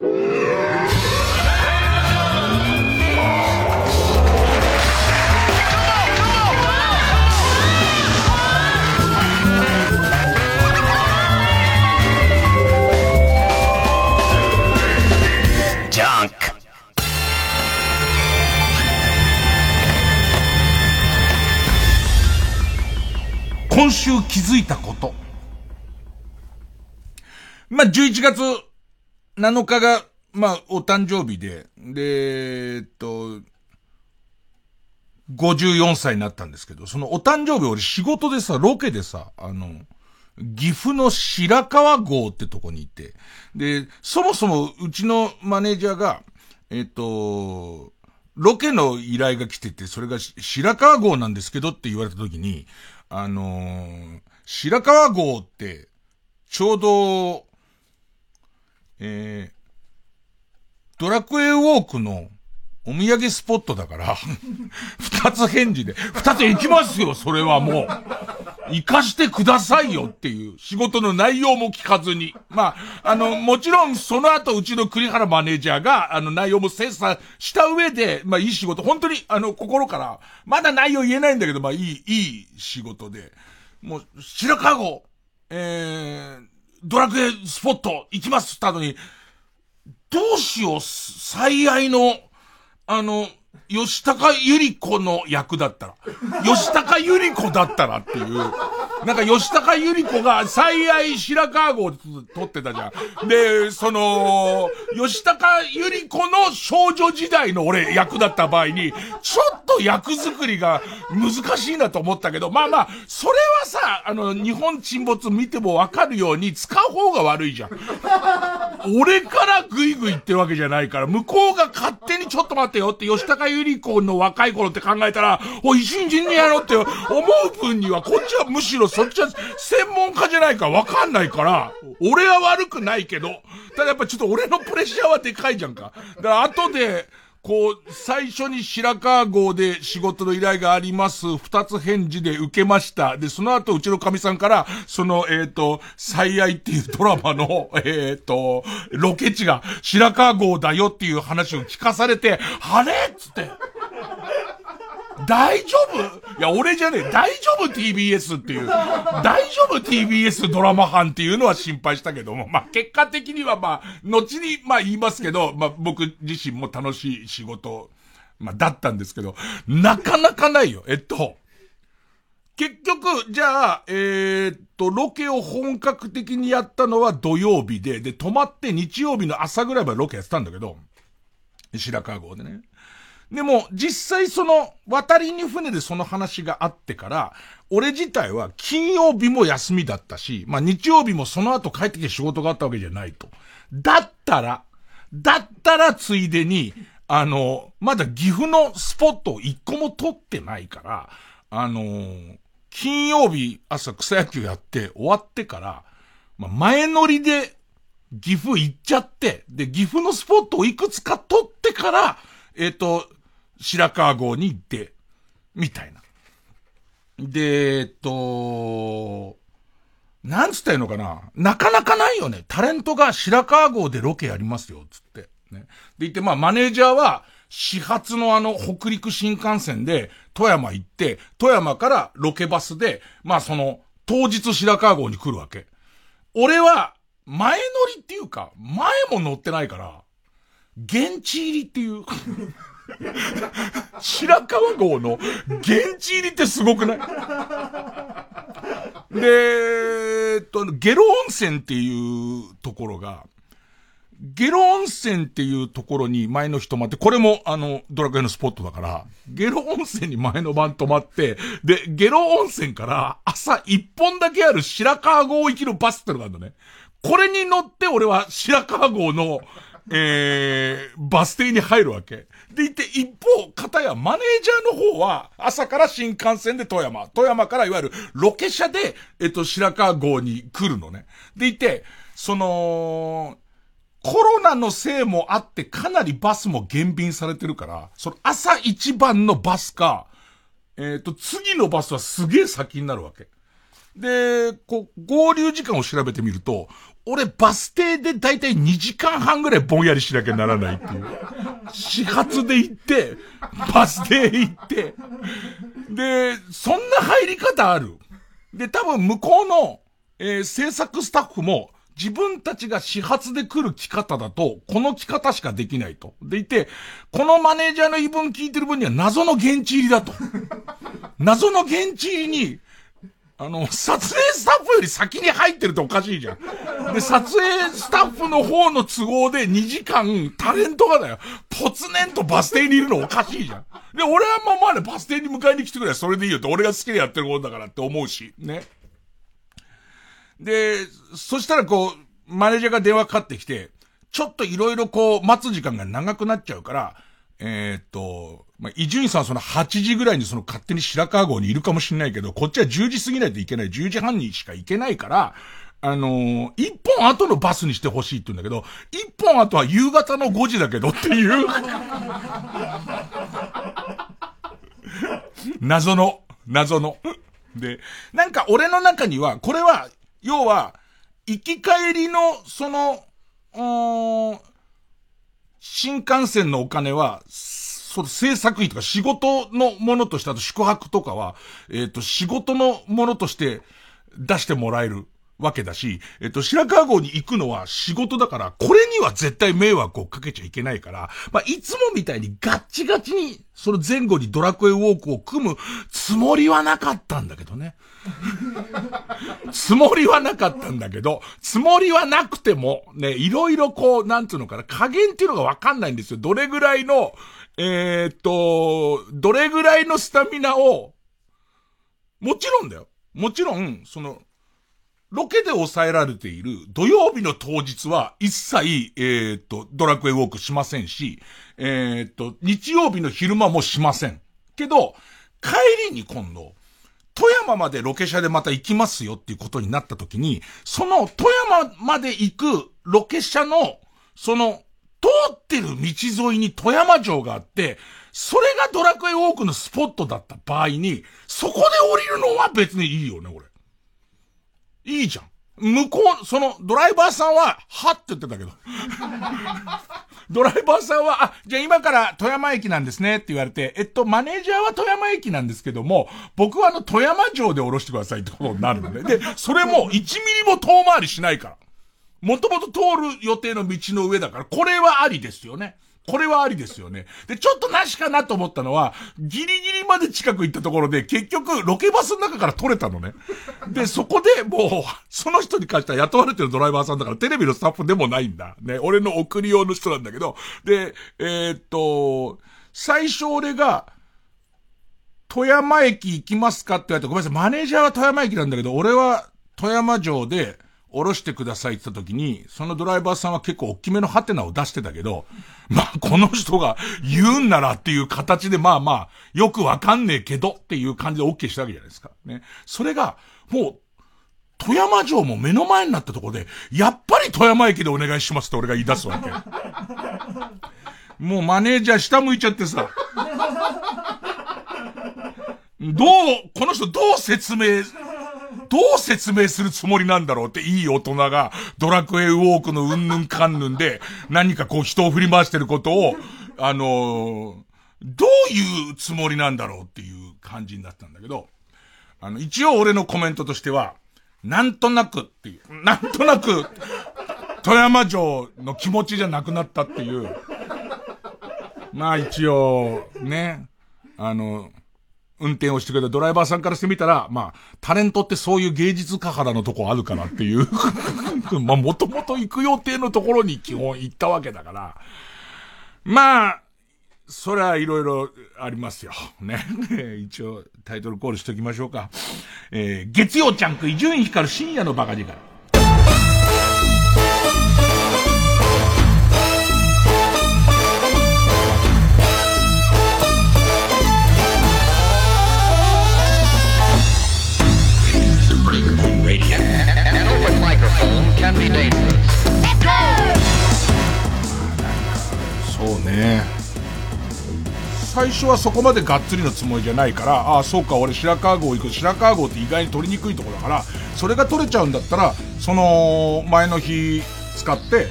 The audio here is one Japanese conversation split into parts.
今週気づいたこと。まあ、11月7日が、まあ、お誕生日で、で、えっと、54歳になったんですけど、そのお誕生日俺仕事でさ、ロケでさ、あの、岐阜の白川郷ってとこにいて、で、そもそもうちのマネージャーが、えっと、ロケの依頼が来てて、それが白川郷なんですけどって言われた時に、あのー、白川郷って、ちょうど、えー、ドラクエウォークのお土産スポットだから、二つ返事で、二つ行きますよ、それはもう。行かしてくださいよっていう仕事の内容も聞かずに。まあ、あの、もちろんその後うちの栗原マネージャーが、あの内容も精査した上で、まあいい仕事、本当にあの心から、まだ内容言えないんだけど、まあいい、いい仕事で。もう、白川郷、えー、ドラクエスポット行きますって言ったのに、どうしよう、最愛の、あの、吉高由里子の役だったら。吉高由里子だったらっていう。なんか吉高由里子が最愛白川郷で撮ってたじゃん。で、その、吉高由里子の少女時代の俺役だった場合に、ちょっと役作りが難しいなと思ったけど、まあまあ、それはさ、あの、日本沈没見てもわかるように使う方が悪いじゃん。俺からグイグイってるわけじゃないから、向こうが勝手にちょっと待ってよって吉高由里子の若い頃って考えたら、お、い新人にやろうって思う分には、こっちはむしろそっちは専門家じゃないからわかんないから、俺は悪くないけど、ただやっぱちょっと俺のプレッシャーはでかいじゃんか。だから後で、こう、最初に白川郷で仕事の依頼があります。二つ返事で受けました。で、その後うちの神さんから、その、えっ、ー、と、最愛っていうドラマの、えっ、ー、と、ロケ地が白川郷だよっていう話を聞かされて、あれっつって。大丈夫？いや、俺じゃねえ。大丈夫？TBS っていう。大丈夫？TBS ドラマ班っていうのは心配したけども、まあ、結果的にはまあ、後にまあ言いますけど、まあ僕自身も楽しい仕事、まあだったんですけど、なかなかないよ。えっと、結局、じゃあ、えー、っと、ロケを本格的にやったのは土曜日で、で、泊まって日曜日の朝ぐらいまでロケやってたんだけど、白川郷でね。でも、実際その、渡りに船でその話があってから、俺自体は金曜日も休みだったし、まあ日曜日もその後帰ってきて仕事があったわけじゃないと。だったら、だったらついでに、あの、まだ岐阜のスポットを一個も取ってないから、あの金曜日朝草野球やって終わってから、まあ、前乗りで岐阜行っちゃって、で、岐阜のスポットをいくつか取ってから、えっ、ー、と、白川郷に行って、みたいな。で、えっと、なんつったらいいのかな？なかなかないよね。タレントが白川郷でロケやりますよ、つって。ね。で言って、まあ、マネージャーは、始発のあの、北陸新幹線で、富山行って、富山からロケバスで、まあ、その、当日白川郷に来るわけ。俺は、前乗りっていうか、前も乗ってないから、現地入りっていう 白川郷の現地入りってすごくない？で、えっと、ゲロ温泉っていうところが、ゲロ温泉っていうところに前の日泊まって、これもあの、ドラクエのスポットだから、ゲロ温泉に前の晩泊まって、で、ゲロ温泉から朝一本だけある白川郷行きのバスってのがあるのね。これに乗って俺は白川郷のえー、バス停に入るわけ。でいて、一方、片やマネージャーの方は、朝から新幹線で富山、富山からいわゆるロケ車で、えっと、白川郷に来るのね。でいて、その、コロナのせいもあってかなりバスも減便されてるから、その朝一番のバスか、えっ、と、次のバスはすげえ先になるわけ。で、こう、合流時間を調べてみると、俺バス停でだいたい2時間半ぐらいぼんやりしなきゃならないっていう。始発で行って、バス停行って、で、そんな入り方あるで、多分向こうの、えー、制作スタッフも、自分たちが始発で来る着方だと、この着方しかできないと。でいて、このマネージャーの言い分聞いてる分には謎の現地入りだと。謎の現地入りに、あの、撮影スタッフより先に入ってるとおかしいじゃん。で、撮影スタッフの方の都合で2時間、タレントがだよ、突然とバス停にいるのおかしいじゃん。で、俺はまあまあね、バス停に迎えに来てくれそれでいいよって、俺が好きでやってることだからって思うし、ね。で、そしたらこう、マネージャーが電話かかってきて、ちょっといろいろこう、待つ時間が長くなっちゃうから、えー、っと、まあ、伊集院さんその8時ぐらいにその勝手に白川郷にいるかもしれないけど、こっちは10時過ぎないといけない、10時半にしか行けないから、あのー、一本後のバスにしてほしいって言うんだけど、一本後は夕方の5時だけどっていう 謎の、謎の。で、なんか俺の中には、これは、要は、行き帰りの、その、新幹線のお金は、その制作費とか仕事のものとして、あと宿泊とかは、えっ、ー、と、仕事のものとして出してもらえるわけだし、えっ、と、白川郷に行くのは仕事だから、これには絶対迷惑をかけちゃいけないから、まあ、いつもみたいにガッチガチに、その前後にドラクエウォークを組むつもりはなかったんだけどね。つもりはなかったんだけど、つもりはなくても、ね、いろいろこう、なんつうのかな、加減っていうのがわかんないんですよ。どれぐらいの、えー、っと、どれぐらいのスタミナを、もちろんだよ。もちろん、その、ロケで抑えられている土曜日の当日は一切、えー、っと、ドラクエウォークしませんし、えー、っと、日曜日の昼間もしません。けど、帰りに今度、富山までロケ車でまた行きますよっていうことになった時に、その富山まで行くロケ車の、その通ってる道沿いに富山城があって、それがドラクエウォークのスポットだった場合に、そこで降りるのは別にいいよね、俺。いいじゃん。向こう、その、ドライバーさんは、はって言ってたけど。ドライバーさんは、あ、じゃあ今から富山駅なんですねって言われて、えっと、マネージャーは富山駅なんですけども、僕はあの、富山城で降ろしてくださいってことになるのね。で、それも1ミリも遠回りしないから。もともと通る予定の道の上だから、これはありですよね。これはありですよね。で、ちょっとなしかなと思ったのは、ギリギリまで近く行ったところで、結局、ロケバスの中から取れたのね。で、そこでもう、その人に関しては雇われてるドライバーさんだから、テレビのスタッフでもないんだ。ね、俺の送り用の人なんだけど、で、えー、っと、最初俺が、富山駅行きますかって言われて、ごめんなさい、マネージャーは富山駅なんだけど、俺は富山城で、降ろしてくださいって言った時に、そのドライバーさんは結構大きめのハテナを出してたけど、まあ、この人が言うんならっていう形で、まあまあ、よくわかんねえけどっていう感じで OK したわけじゃないですか。ね。それが、もう、富山城も目の前になったところで、やっぱり富山駅でお願いしますって俺が言い出すわけ。もうマネージャー下向いちゃってさ。どう、この人どう説明どう説明するつもりなんだろうっていい大人がドラクエウォークのうんぬんかんぬんで何かこう人を振り回してることを、あの、どういうつもりなんだろうっていう感じになったんだけど、あの、一応俺のコメントとしては、なんとなくっていう、なんとなく、富山城の気持ちじゃなくなったっていう。まあ一応、ね、あの、運転をしてくれたドライバーさんからしてみたら、まあ、タレントってそういう芸術家肌のとこあるかなっていう まあ、もともと行く予定のところに基本行ったわけだから、まあ、それはいろいろありますよ。ね。一応、タイトルコールしときましょうか。えー、月曜ちゃんく伊集院光深夜のバカ力。Can be dangerous. そうね。最初はそこまでがっつりのつもりじゃないから、ああ、そうか、俺白川郷行く。白川郷って意外に取りにくいとこだから、それが取れちゃうんだったら、その、前の日使って、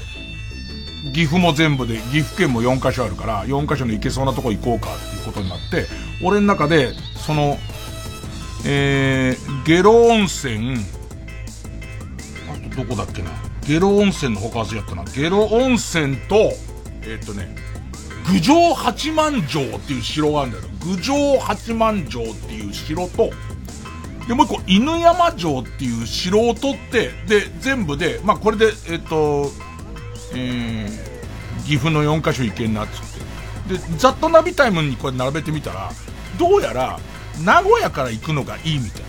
岐阜も全部で、岐阜県も4カ所あるから、4カ所の行けそうなとこ行こうかっていうことになって、俺の中で、その、えー、ゲロ温泉、どこだっけな。ゲロ温泉の他忘れやったな。ゲロ温泉と、えー、っとね、郡上八幡城っていう城があるんだよ。郡上八幡城っていう城と、で、もう一個、犬山城っていう城を取って、で、全部で、まあ、これで、えっ、と、えー、岐阜の4カ所行けんなっつって。で、ざっとナビタイムにこれ並べてみたら、どうやら、名古屋から行くのがいいみたい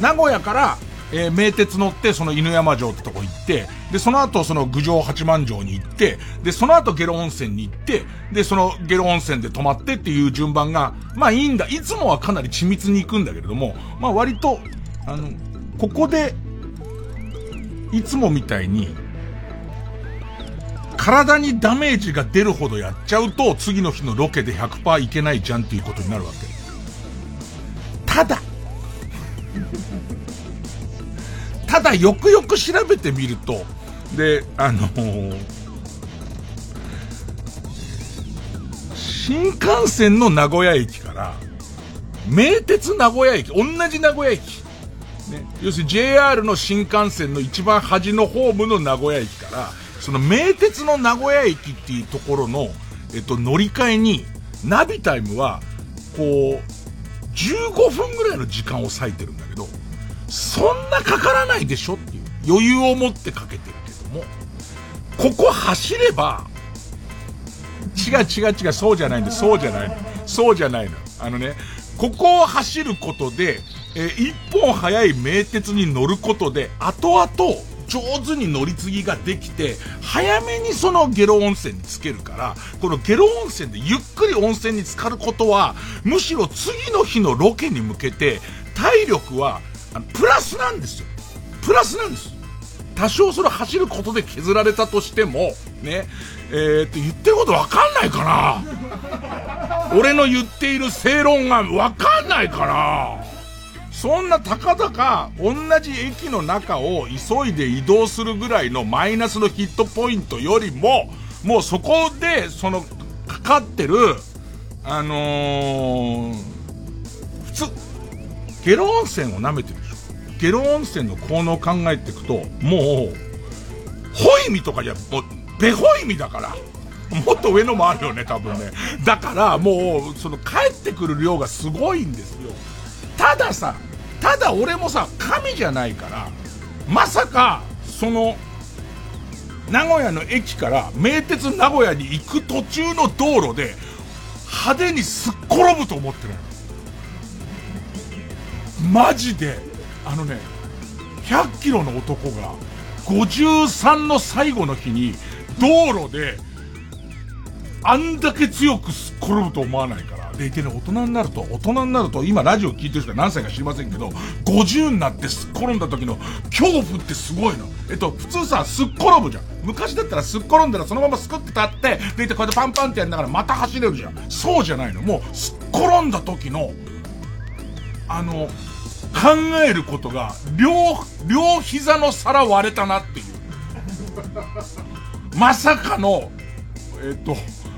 な。名古屋から、えー、名鉄乗ってその犬山城ってとこ行って、で、その後その郡上八幡城に行って、で、その後ゲロ温泉に行って、で、そのゲロ温泉で泊まってっていう順番が、まあいいんだ。いつもはかなり緻密に行くんだけれども、まあ割と、あの、ここで、いつもみたいに、体にダメージが出るほどやっちゃうと、次の日のロケで100%いけないじゃんっていうことになるわけ。ただ、ただよくよく調べてみると、で、あのー、新幹線の名古屋駅から、名鉄名古屋駅、同じ名古屋駅。ね、要するに JR の新幹線の一番端のホームの名古屋駅から、その名鉄の名古屋駅っていうところの、えっと、乗り換えに、ナビタイムは、こう、15分ぐらいの時間を割いてる、そんなかからないでしょっていう余裕を持ってかけてるけども、ここ走れば、違う違う違う、そうじゃないんだ、そうじゃないの。そうじゃないの。あのね、ここを走ることで、えー、一本早い名鉄に乗ることで、後々、上手に乗り継ぎができて、早めにそのゲロ温泉につけるから、このゲロ温泉でゆっくり温泉に浸かることは、むしろ次の日のロケに向けて、体力はあのプラスなんですよ。プラスなんです。多少それ走ることで削られたとしても、ね、えー、って言ってることわかんないかな俺の言っている正論がわかんないかなそんなたかだか同じ駅の中を急いで移動するぐらいのマイナスのヒットポイントよりも、もうそこで、その、かかってる、あのー、普通、ゲロ温泉を舐めてるでしょ。ゲロ温泉の効能を考えていくと、もう、ホイミとかじゃ、もう、ベホイミだから。もっと上のもあるよね、多分ね。だから、もう、その、帰ってくる量がすごいんですよ。たださ、ただ俺もさ、神じゃないから、まさか、その、名古屋の駅から名鉄名古屋に行く途中の道路で、派手にすっ転ぶと思ってないマジで、あのね、100キロの男が、53の最後の日に、道路で、あんだけ強くすっ転ぶと思わないから。でいてね、大人になると、大人になると、今ラジオ聞いてる人は何歳か知りませんけど、50になってすっ転んだ時の恐怖ってすごいの。えっと、普通さ、すっ転ぶじゃん。昔だったらすっ転んだらそのまますくって立って、でいてこうやってパンパンってやりながらまた走れるじゃん。そうじゃないの。もう、すっ転んだ時の、あの、考えることが、両、両膝の皿割れたなっていう。まさかの、えっ、と、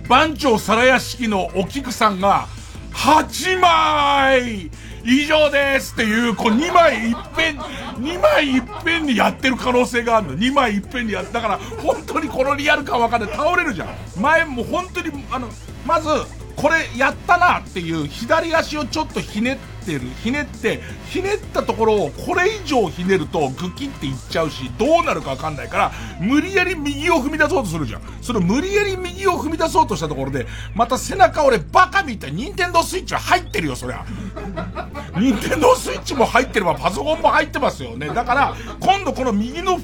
番長皿屋敷のお菊さんが、8枚以上ですっていう、こう2枚いっぺん、2枚いっぺんにやってる可能性があるの。2枚いっぺんにやって、だから本当にこのリアル感わかんない。倒れるじゃん。前も本当に、あの、まず、これやったなっていう左足をちょっとひねってる、ひねって、ひねったところをこれ以上ひねるとグキっていっちゃうし、どうなるかわかんないから、無理やり右を踏み出そうとするじゃん。その無理やり右を踏み出そうとしたところで、また背中俺バカみたいに、ニンテンドースイッチは入ってるよ、そりゃ。ニンテンドースイッチも入ってればパソコンも入ってますよね。だから、今度この右の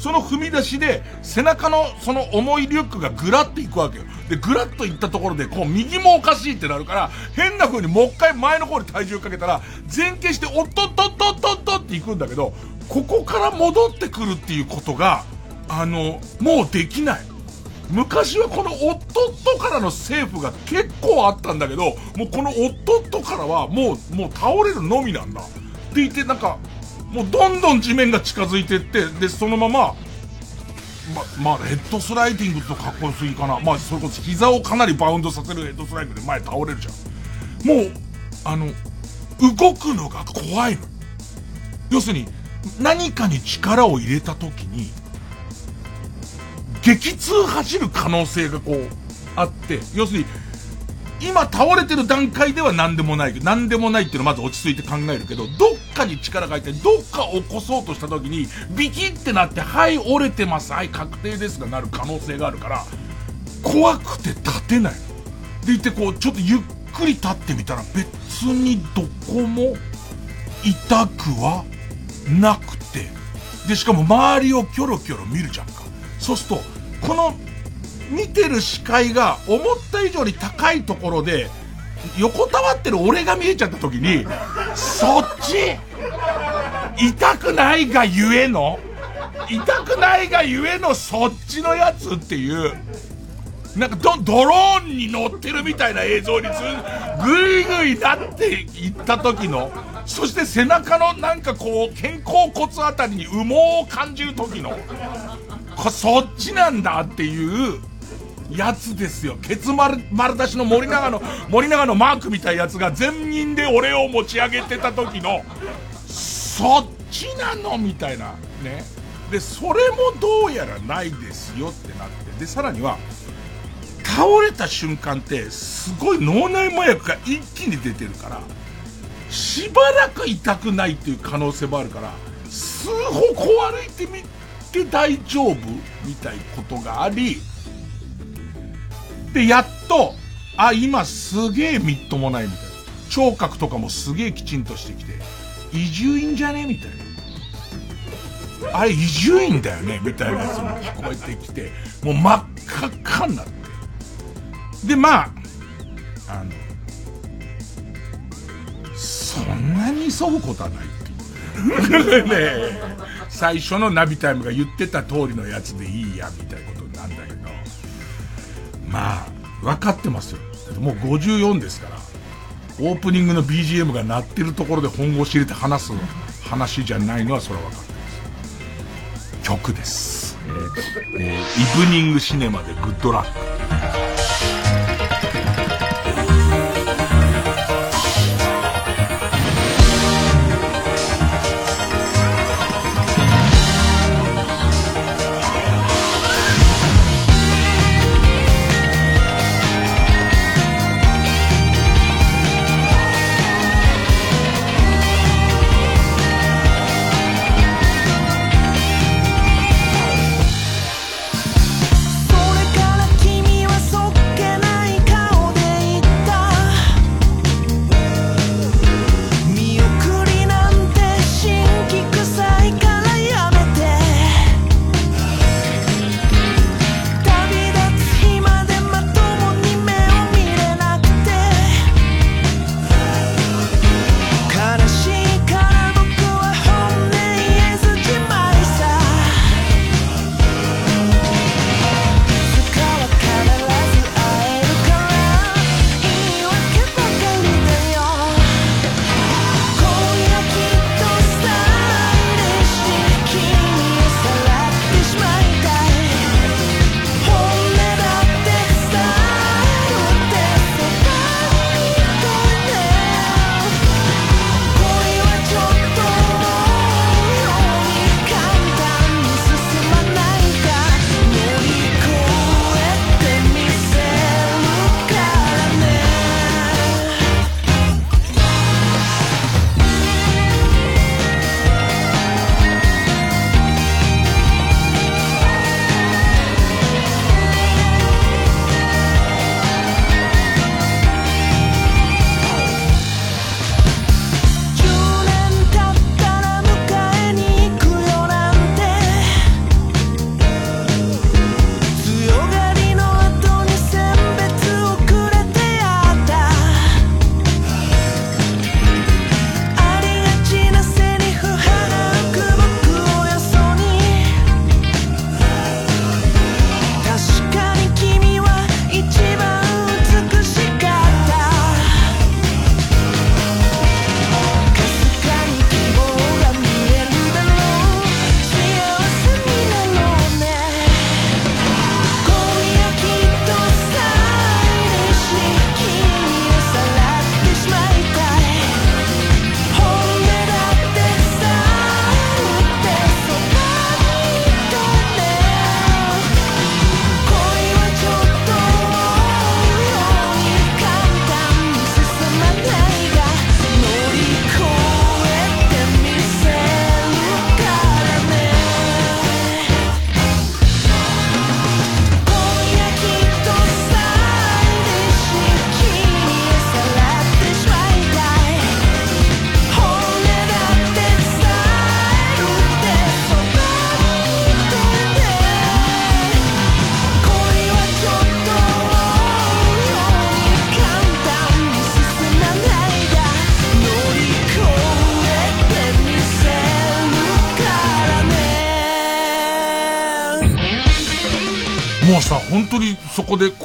その踏み出しで、背中のその重いリュックがぐらっていくわけよ。で、ぐらっといったところで、こう、右もおかしいってなるから、変な風にもう一回前の方に体重かけたら、前傾して、おっとっとっとっとっとっていくんだけど、ここから戻ってくるっていうことが、あの、もうできない。昔はこの夫からの政府が結構あったんだけど、もうこの夫からはもう、もう倒れるのみなんだ。って言ってなんか、もうどんどん地面が近づいてって、で、そのまま、ま、まあ、ヘッドスライディングとかっこよすぎかな。まあ、それこそ膝をかなりバウンドさせるヘッドスライディングで前倒れるじゃん。もう、あの、動くのが怖いの。要するに、何かに力を入れた時に、激痛走る可能性がこう、あって、要するに、今倒れてる段階では何でもない、何でもないっていうのをまず落ち着いて考えるけど、どっかに力が入って、どっか起こそうとした時に、ビキってなって、はい、折れてます、はい、確定ですがなる可能性があるから、怖くて立てない。で言ってこう、ちょっとゆっくり立ってみたら、別にどこも痛くはなくて、で、しかも周りをキョロキョロ見るじゃんか。そうすると、この見てる視界が思った以上に高いところで、横たわってる俺が見えちゃった時に、そっち？痛くないがゆえの？痛くないがゆえのそっちのやつっていう、なんかドドローンに乗ってるみたいな映像にずぐいぐいなっていった時の、そして背中のなんかこう、肩甲骨あたりに羽毛を感じる時の、そっちなんだっていうやつですよ。ケツ丸丸出しの森永の、森永のマークみたいなやつが全員で俺を持ち上げてた時の、そっちなのみたいな。ね。で、それもどうやらないですよってなって。で、さらには、倒れた瞬間って、すごい脳内麻薬が一気に出てるから、しばらく痛くないっていう可能性もあるから、数歩こう歩いてみて大丈夫みたいなことがあり、で、やっと、あ、今すげえみっともないみたいな。聴覚とかもすげえきちんとしてきて、移住院じゃねみたいな。あれ移住院だよねみたいなやつも聞こえてきて、もう真っ赤っかになって。で、まあ、あの、そんなに急ぐことはないっていう。ね最初のナビタイムが言ってた通りのやつでいいや、みたいなことなんだけど。まあ、分かってますよ。もう54ですから、オープニングの BGM が鳴ってるところで本腰入れて話す話じゃないのはそれは分かってます。曲です。えー、えー、イブニングシネマでグッドラック。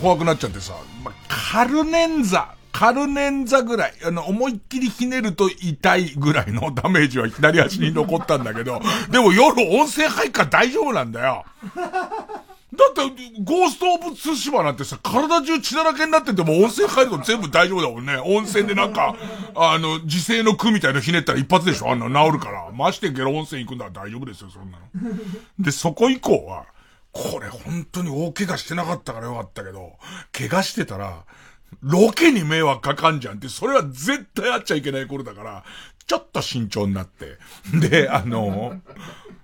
怖くなっちゃってさ、まカルネンザ、カルネンザぐらい、あの、思いっきりひねると痛いぐらいのダメージは左足に残ったんだけど、でも夜温泉入っから大丈夫なんだよ。だって、ゴースト・オブ・ツシマなんてさ、体中血だらけになってても温泉入ると全部大丈夫だもんね。温泉でなんか、あの、自生の句みたいなひねったら一発でしょあんな治るから。ましてゲロ温泉行くんだら大丈夫ですよ、そんなの。で、そこ以降は、これ本当に大怪我してなかったからよかったけど、怪我してたら、ロケに迷惑かかんじゃんって、それは絶対あっちゃいけない頃だから、ちょっと慎重になって。で、あの、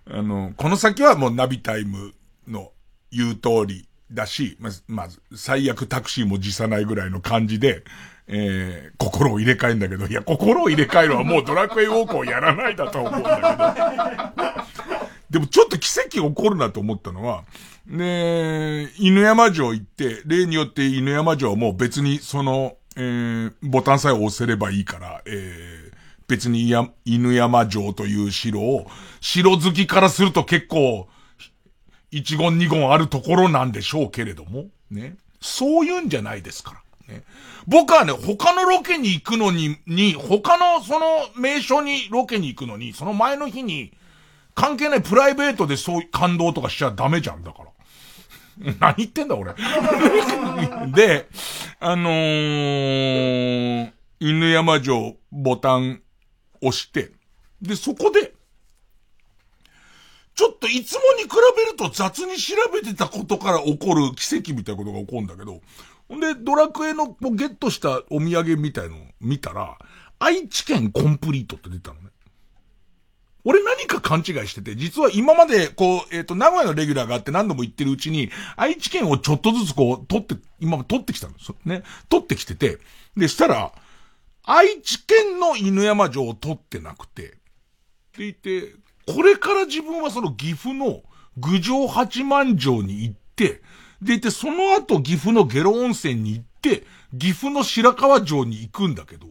あの、この先はもうナビタイムの言う通りだし、まず、まず、最悪タクシーも辞さないぐらいの感じで、えー、心を入れ替えんだけど、いや、心を入れ替えるはもうドラクエウォークをやらないだと思うんだけど。でもちょっと奇跡起こるなと思ったのは、ね犬山城行って、例によって犬山城も別にその、えー、ボタンさえ押せればいいから、えー、別にや、犬山城という城を、城好きからすると結構、一言二言あるところなんでしょうけれども、ね。そういうんじゃないですから。ね。僕はね、他のロケに行くのに、に、他のその名所にロケに行くのに、その前の日に、関係ないプライベートでそういう感動とかしちゃダメじゃん、だから。何言ってんだ、俺。で、あのー、犬山城ボタン押して、で、そこで、ちょっといつもに比べると雑に調べてたことから起こる奇跡みたいなことが起こるんだけど、ほんで、ドラクエのゲットしたお土産みたいのを見たら、愛知県コンプリートって出たのね。俺何か勘違いしてて、実は今まで、こう、えっ、ー、と、名古屋のレギュラーがあって何度も言ってるうちに、愛知県をちょっとずつこう、取って、今も取ってきたんですよね。取ってきてて、で、したら、愛知県の犬山城を取ってなくて、って言って、これから自分はその岐阜の郡上八幡城に行って、でいて、その後岐阜の下呂温泉に行って、岐阜の白川城に行くんだけど、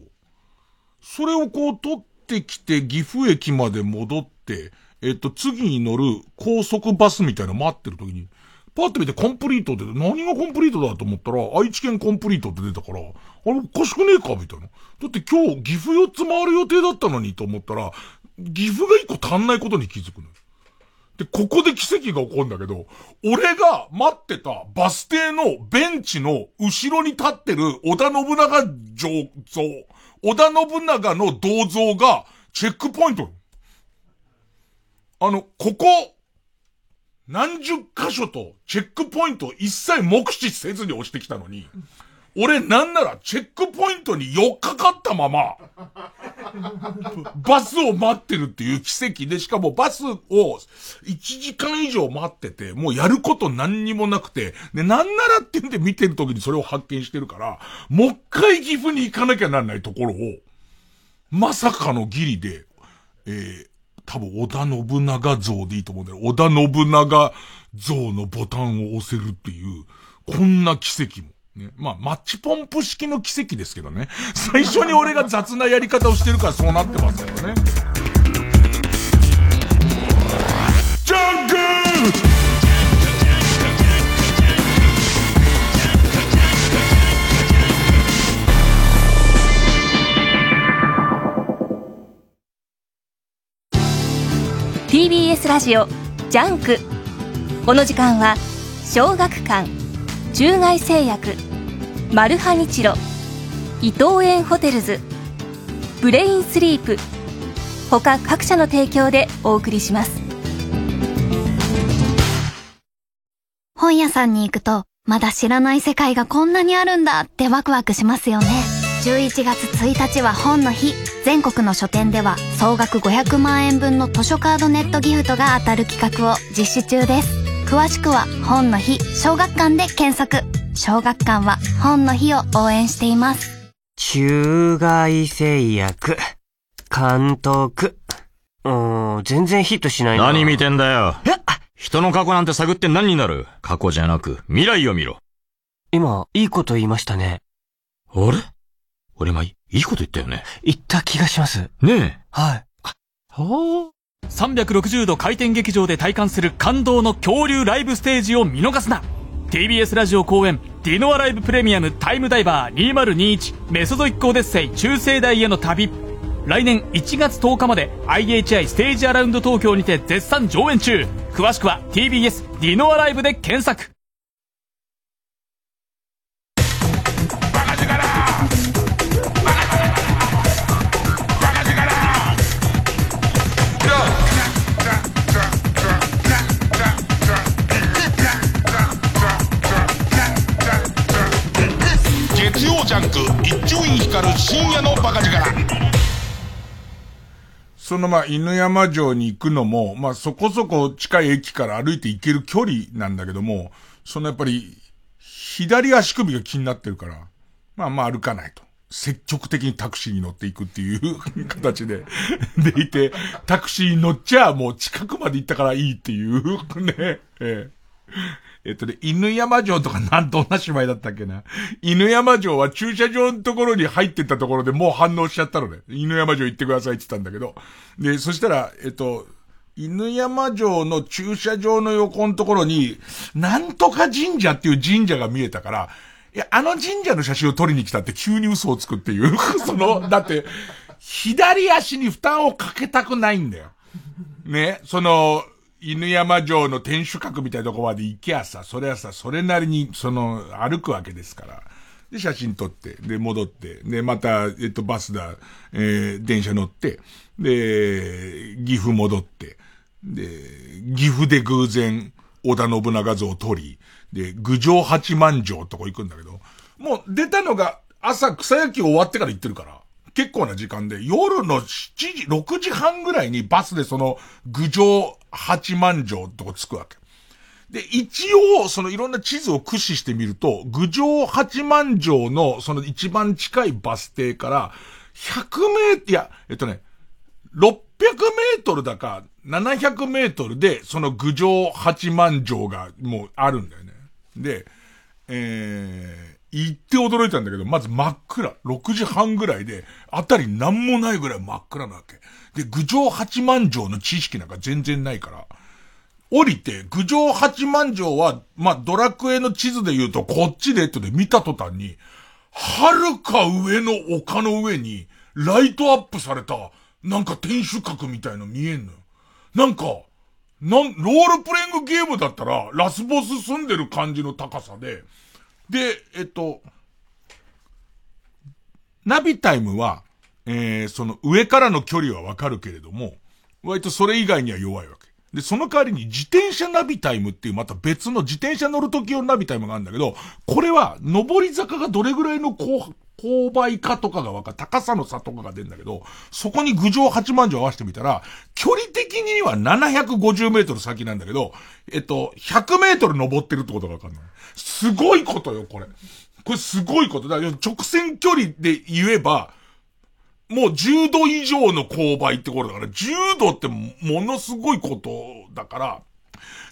それをこう取ってきて岐阜駅まで戻って、えっと、次に乗る高速バスみたいな待ってる時に、パッと見てコンプリートって何がコンプリートだと思ったら、愛知県コンプリートって出たから、あれおかしくねえかみたいな。だって今日岐阜4つ回る予定だったのにと思ったら、岐阜が1個足んないことに気づくのよ。で、ここで奇跡が起こるんだけど、俺が待ってたバス停のベンチの後ろに立ってる織田信長像、織田信長の銅像がチェックポイント。あの、ここ、何十箇所とチェックポイント一切目視せずに押してきたのに、俺なんならチェックポイントに4日かかったまま、バスを待ってるっていう奇跡で、しかもバスを1時間以上待ってて、もうやること何にもなくて、で、なんならってんで見てる時にそれを発見してるから、もう一回岐阜に行かなきゃなんないところを、まさかのギリで、えー、多分織田信長像でいいと思うんだよ。織田信長像のボタンを押せるっていう、こんな奇跡も。ね。まあ、マッチポンプ式の奇跡ですけどね。最初に俺が雑なやり方をしてるからそうなってますけどね。ジャンク TBS ラジオジャンクこの時間は小学館中外製薬マルハニチロ伊藤園ホテルズブレインスリープ他各社の提供でお送りします。本屋さんに行くとまだ知らない世界がこんなにあるんだってワクワクしますよね。11月1日は本の日。全国の書店では総額500万円分の図書カードネットギフトが当たる企画を実施中です。詳しくは本の日小学館で検索。小学館は本の日を応援しています。中外製薬、監督。うーん、全然ヒットしないな。何見てんだよ。え人の過去なんて探って何になる？過去じゃなく未来を見ろ。今、いいこと言いましたね。あれ？俺今、いいこと言ったよね。言った気がします。ねえ。はい。はあ。360度回転劇場で体感する感動の恐竜ライブステージを見逃すな。TBS ラジオ公演ディノアライブプレミアムタイムダイバー2021メソゾイックオデッセイ中世代への旅。来年1月10日まで IHI ステージアラウンド東京にて絶賛上演中。詳しくは TBS ディノアライブで検索。ジャンク一丁院光る深夜のバカ力そのまあ犬山城に行くのも、まあそこそこ近い駅から歩いて行ける距離なんだけども、そのやっぱり左足首が気になってるから、まあまあ歩かないと。積極的にタクシーに乗っていくっていう形で、でいて、タクシーに乗っちゃもう近くまで行ったからいいっていうね、ええ。えっとね、犬山城とかなん、どんな芝居だったっけな。犬山城は駐車場のところに入ってったところでもう反応しちゃったのね。犬山城行ってくださいって言ったんだけど。で、そしたら、えっと、犬山城の駐車場の横のところに、なんとか神社っていう神社が見えたから、いや、あの神社の写真を撮りに来たって急に嘘をつくっていう。その、だって、左足に負担をかけたくないんだよ。ね、その、犬山城の天守閣みたいなとこまで行きゃさ、それはさ、それなりに、その、歩くわけですから。で、写真撮って、で、戻って、で、また、えっと、バスだ、えー、電車乗って、で、岐阜戻って、で、岐阜で偶然、織田信長像を撮り、で、郡上八幡城とこ行くんだけど、もう出たのが朝草野球終わってから行ってるから、結構な時間で、夜の7時、6時半ぐらいにバスでその、郡上八幡城とこ着くわけ。で、一応、そのいろんな地図を駆使してみると、郡上八幡城のその一番近いバス停から、100メートル、いや、えっとね、600メートルだか、700メートルで、その郡上八幡城がもうあるんだよね。で、えー、行って驚いたんだけど、まず真っ暗。6時半ぐらいで、あたり何もないぐらい真っ暗なわけ。で、郡上八幡城の知識なんか全然ないから、降りて、郡上八幡城は、まあ、ドラクエの地図で言うと、こっちでってで見た途端に、はるか上の丘の上に、ライトアップされた、なんか天守閣みたいの見えんのよ。なんか、なん、ロールプレイングゲームだったら、ラスボス住んでる感じの高さで、で、えっと、ナビタイムは、えー、その上からの距離はわかるけれども、割とそれ以外には弱いわけ。で、その代わりに自転車ナビタイムっていうまた別の自転車乗るとき用ナビタイムがあるんだけど、これは上り坂がどれぐらいの後、勾配かとかがわかる、高さの差とかが出るんだけど、そこに郡上八幡城合わせてみたら、距離的には750メートル先なんだけど、えっと、100メートル登ってるってことがわかるの。すごいことよ、これ。これすごいことだ。直線距離で言えば、もう10度以上の勾配ってことだから、10度ってものすごいことだから、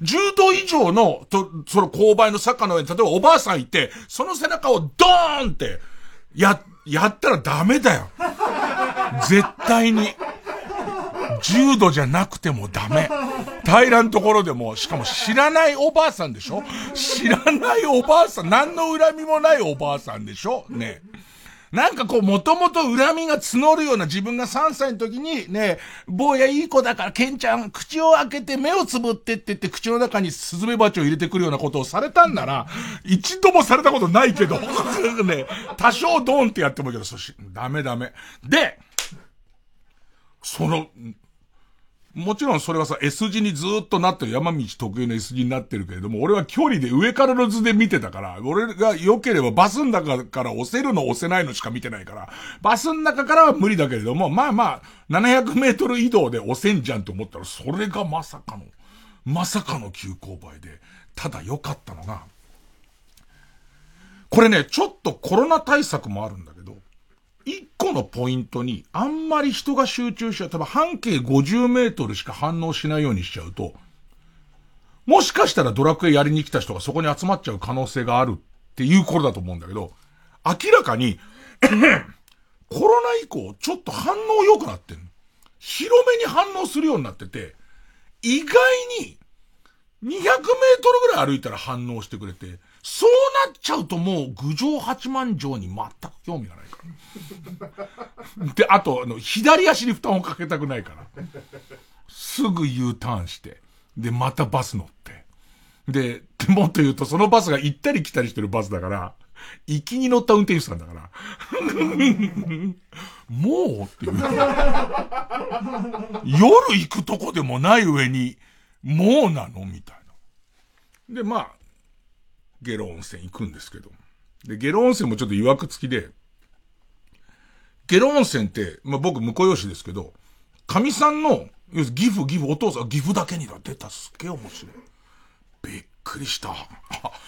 10度以上の、と、その勾配の坂の上に、例えばおばあさんいて、その背中をドーンって、や、やったらダメだよ。絶対に。重度じゃなくてもダメ。平らんところでも、しかも知らないおばあさんでしょ？知らないおばあさん、何の恨みもないおばあさんでしょ？ね。なんかこう、もともと恨みが募るような自分が3歳の時に、ね、坊やいい子だから、ケンちゃん、口を開けて目をつぶってって言って、口の中にスズメバチを入れてくるようなことをされたんなら、一度もされたことないけど、ね、多少ドーンってやってもいいけど、そし、ダメダメ。で、その、もちろんそれはさ、S 字にずっとなってる山道特有の S 字になってるけれども、俺は距離で上からの図で見てたから、俺が良ければバスの中から押せるの押せないのしか見てないから、バスの中からは無理だけれども、まあまあ、700メートル移動で押せんじゃんと思ったら、それがまさかの、まさかの急勾配で、ただ良かったのが、これね、ちょっとコロナ対策もあるんだけど、一個のポイントに、あんまり人が集中しちゃう。多分半径50メートルしか反応しないようにしちゃうと、もしかしたらドラクエやりに来た人がそこに集まっちゃう可能性があるっていう頃だと思うんだけど、明らかに コロナ以降、ちょっと反応良くなってんの。広めに反応するようになってて、意外に、200メートルぐらい歩いたら反応してくれて、そうなっちゃうともう郡上八幡城に全く興味がない。で、あと、あの、左足に負担をかけたくないから。すぐ U ターンして、で、またバス乗って。で、で もっと言うと、そのバスが行ったり来たりしてるバスだから、行きに乗った運転手さんだから。もうっていう。夜行くとこでもない上に、もうなのみたいな。で、まあ、ゲロ温泉行くんですけど。で、ゲロ温泉もちょっと曰く付きで、ゲロ温泉って、まあ僕、婿養子ですけど、神さんの、要するに岐阜、岐阜、お父さん、岐阜だけにだ。出た、すっげえ面白い。びっくりした。あ、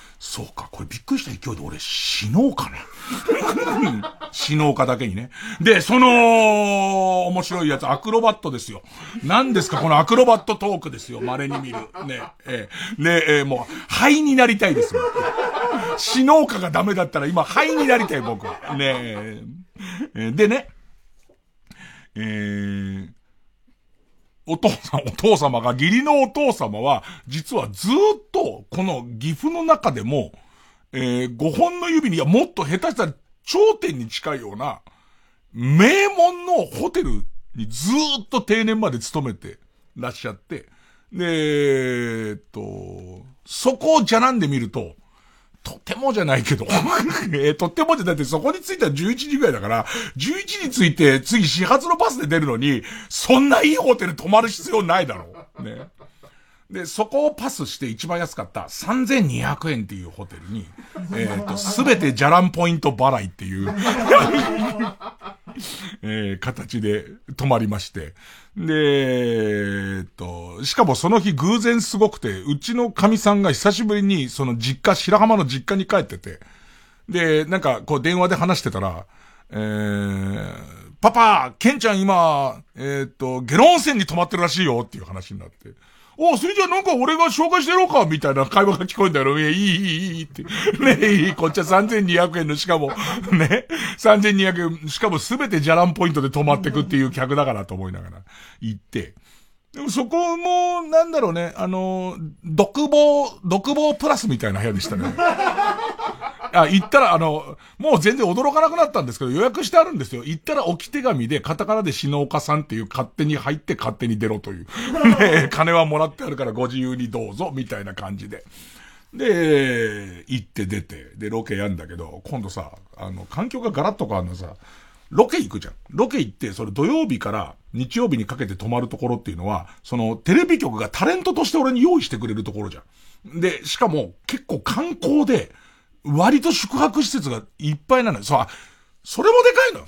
そうか、これびっくりした勢いで俺死のうかな。死のうかだけにね。で、その、面白いやつ、アクロバットですよ。何ですか、このアクロバットトークですよ。稀に見る。ね、えー、ね、え、もう、灰になりたいですよ。死のうかがダメだったら今、灰になりたい、僕は。ねえ。でね、えー、お父さん、お父様が、義理のお父様は、実はずっと、この岐阜の中でも、えー、5本の指に、いや、もっと下手したら頂点に近いような、名門のホテルにずっと定年まで勤めてらっしゃって、で、えっと、そこをじゃなんで見ると、とてもじゃないけど、えー、とってもじゃないってそこに着いたら11時ぐらいだから、11時着いて次始発のバスで出るのに、そんないいホテル泊まる必要ないだろう。ね。で、そこをパスして一番安かった3200円っていうホテルに、えっ、ー、と、すべてジャランポイント払いっていう えー、形で泊まりまして。で、えっと、しかもその日偶然すごくて、うちの神さんが久しぶりにその実家、白浜の実家に帰ってて、で、なんかこう電話で話してたら、えー、パパ、ケンちゃん今、えー、っと、ゲロ温泉に泊まってるらしいよっていう話になって。おそれじゃなんか俺が紹介してやろうかみたいな会話が聞こえんだよ。い、いい、いい、いいって。ねいい、こっちは3200円の、しかも、ね、3200円、しかもすべてじゃらんポイントで止まってくっていう客だからと思いながら行って。でもそこも、なんだろうね、あの、独房、独房プラスみたいな部屋でしたね。あ、行ったら、あの、もう全然驚かなくなったんですけど、予約してあるんですよ。行ったら置き手紙で、カタカナで篠岡さんっていう勝手に入って勝手に出ろという。ね金はもらってあるからご自由にどうぞ、みたいな感じで。で、行って出て、で、ロケやんだけど、今度さ、あの、環境がガラッと変わるのさ、ロケ行くじゃん。ロケ行って、それ土曜日から日曜日にかけて泊まるところっていうのは、そのテレビ局がタレントとして俺に用意してくれるところじゃん。で、しかも結構観光で、割と宿泊施設がいっぱいなのよ。そう、それもでかいのよ。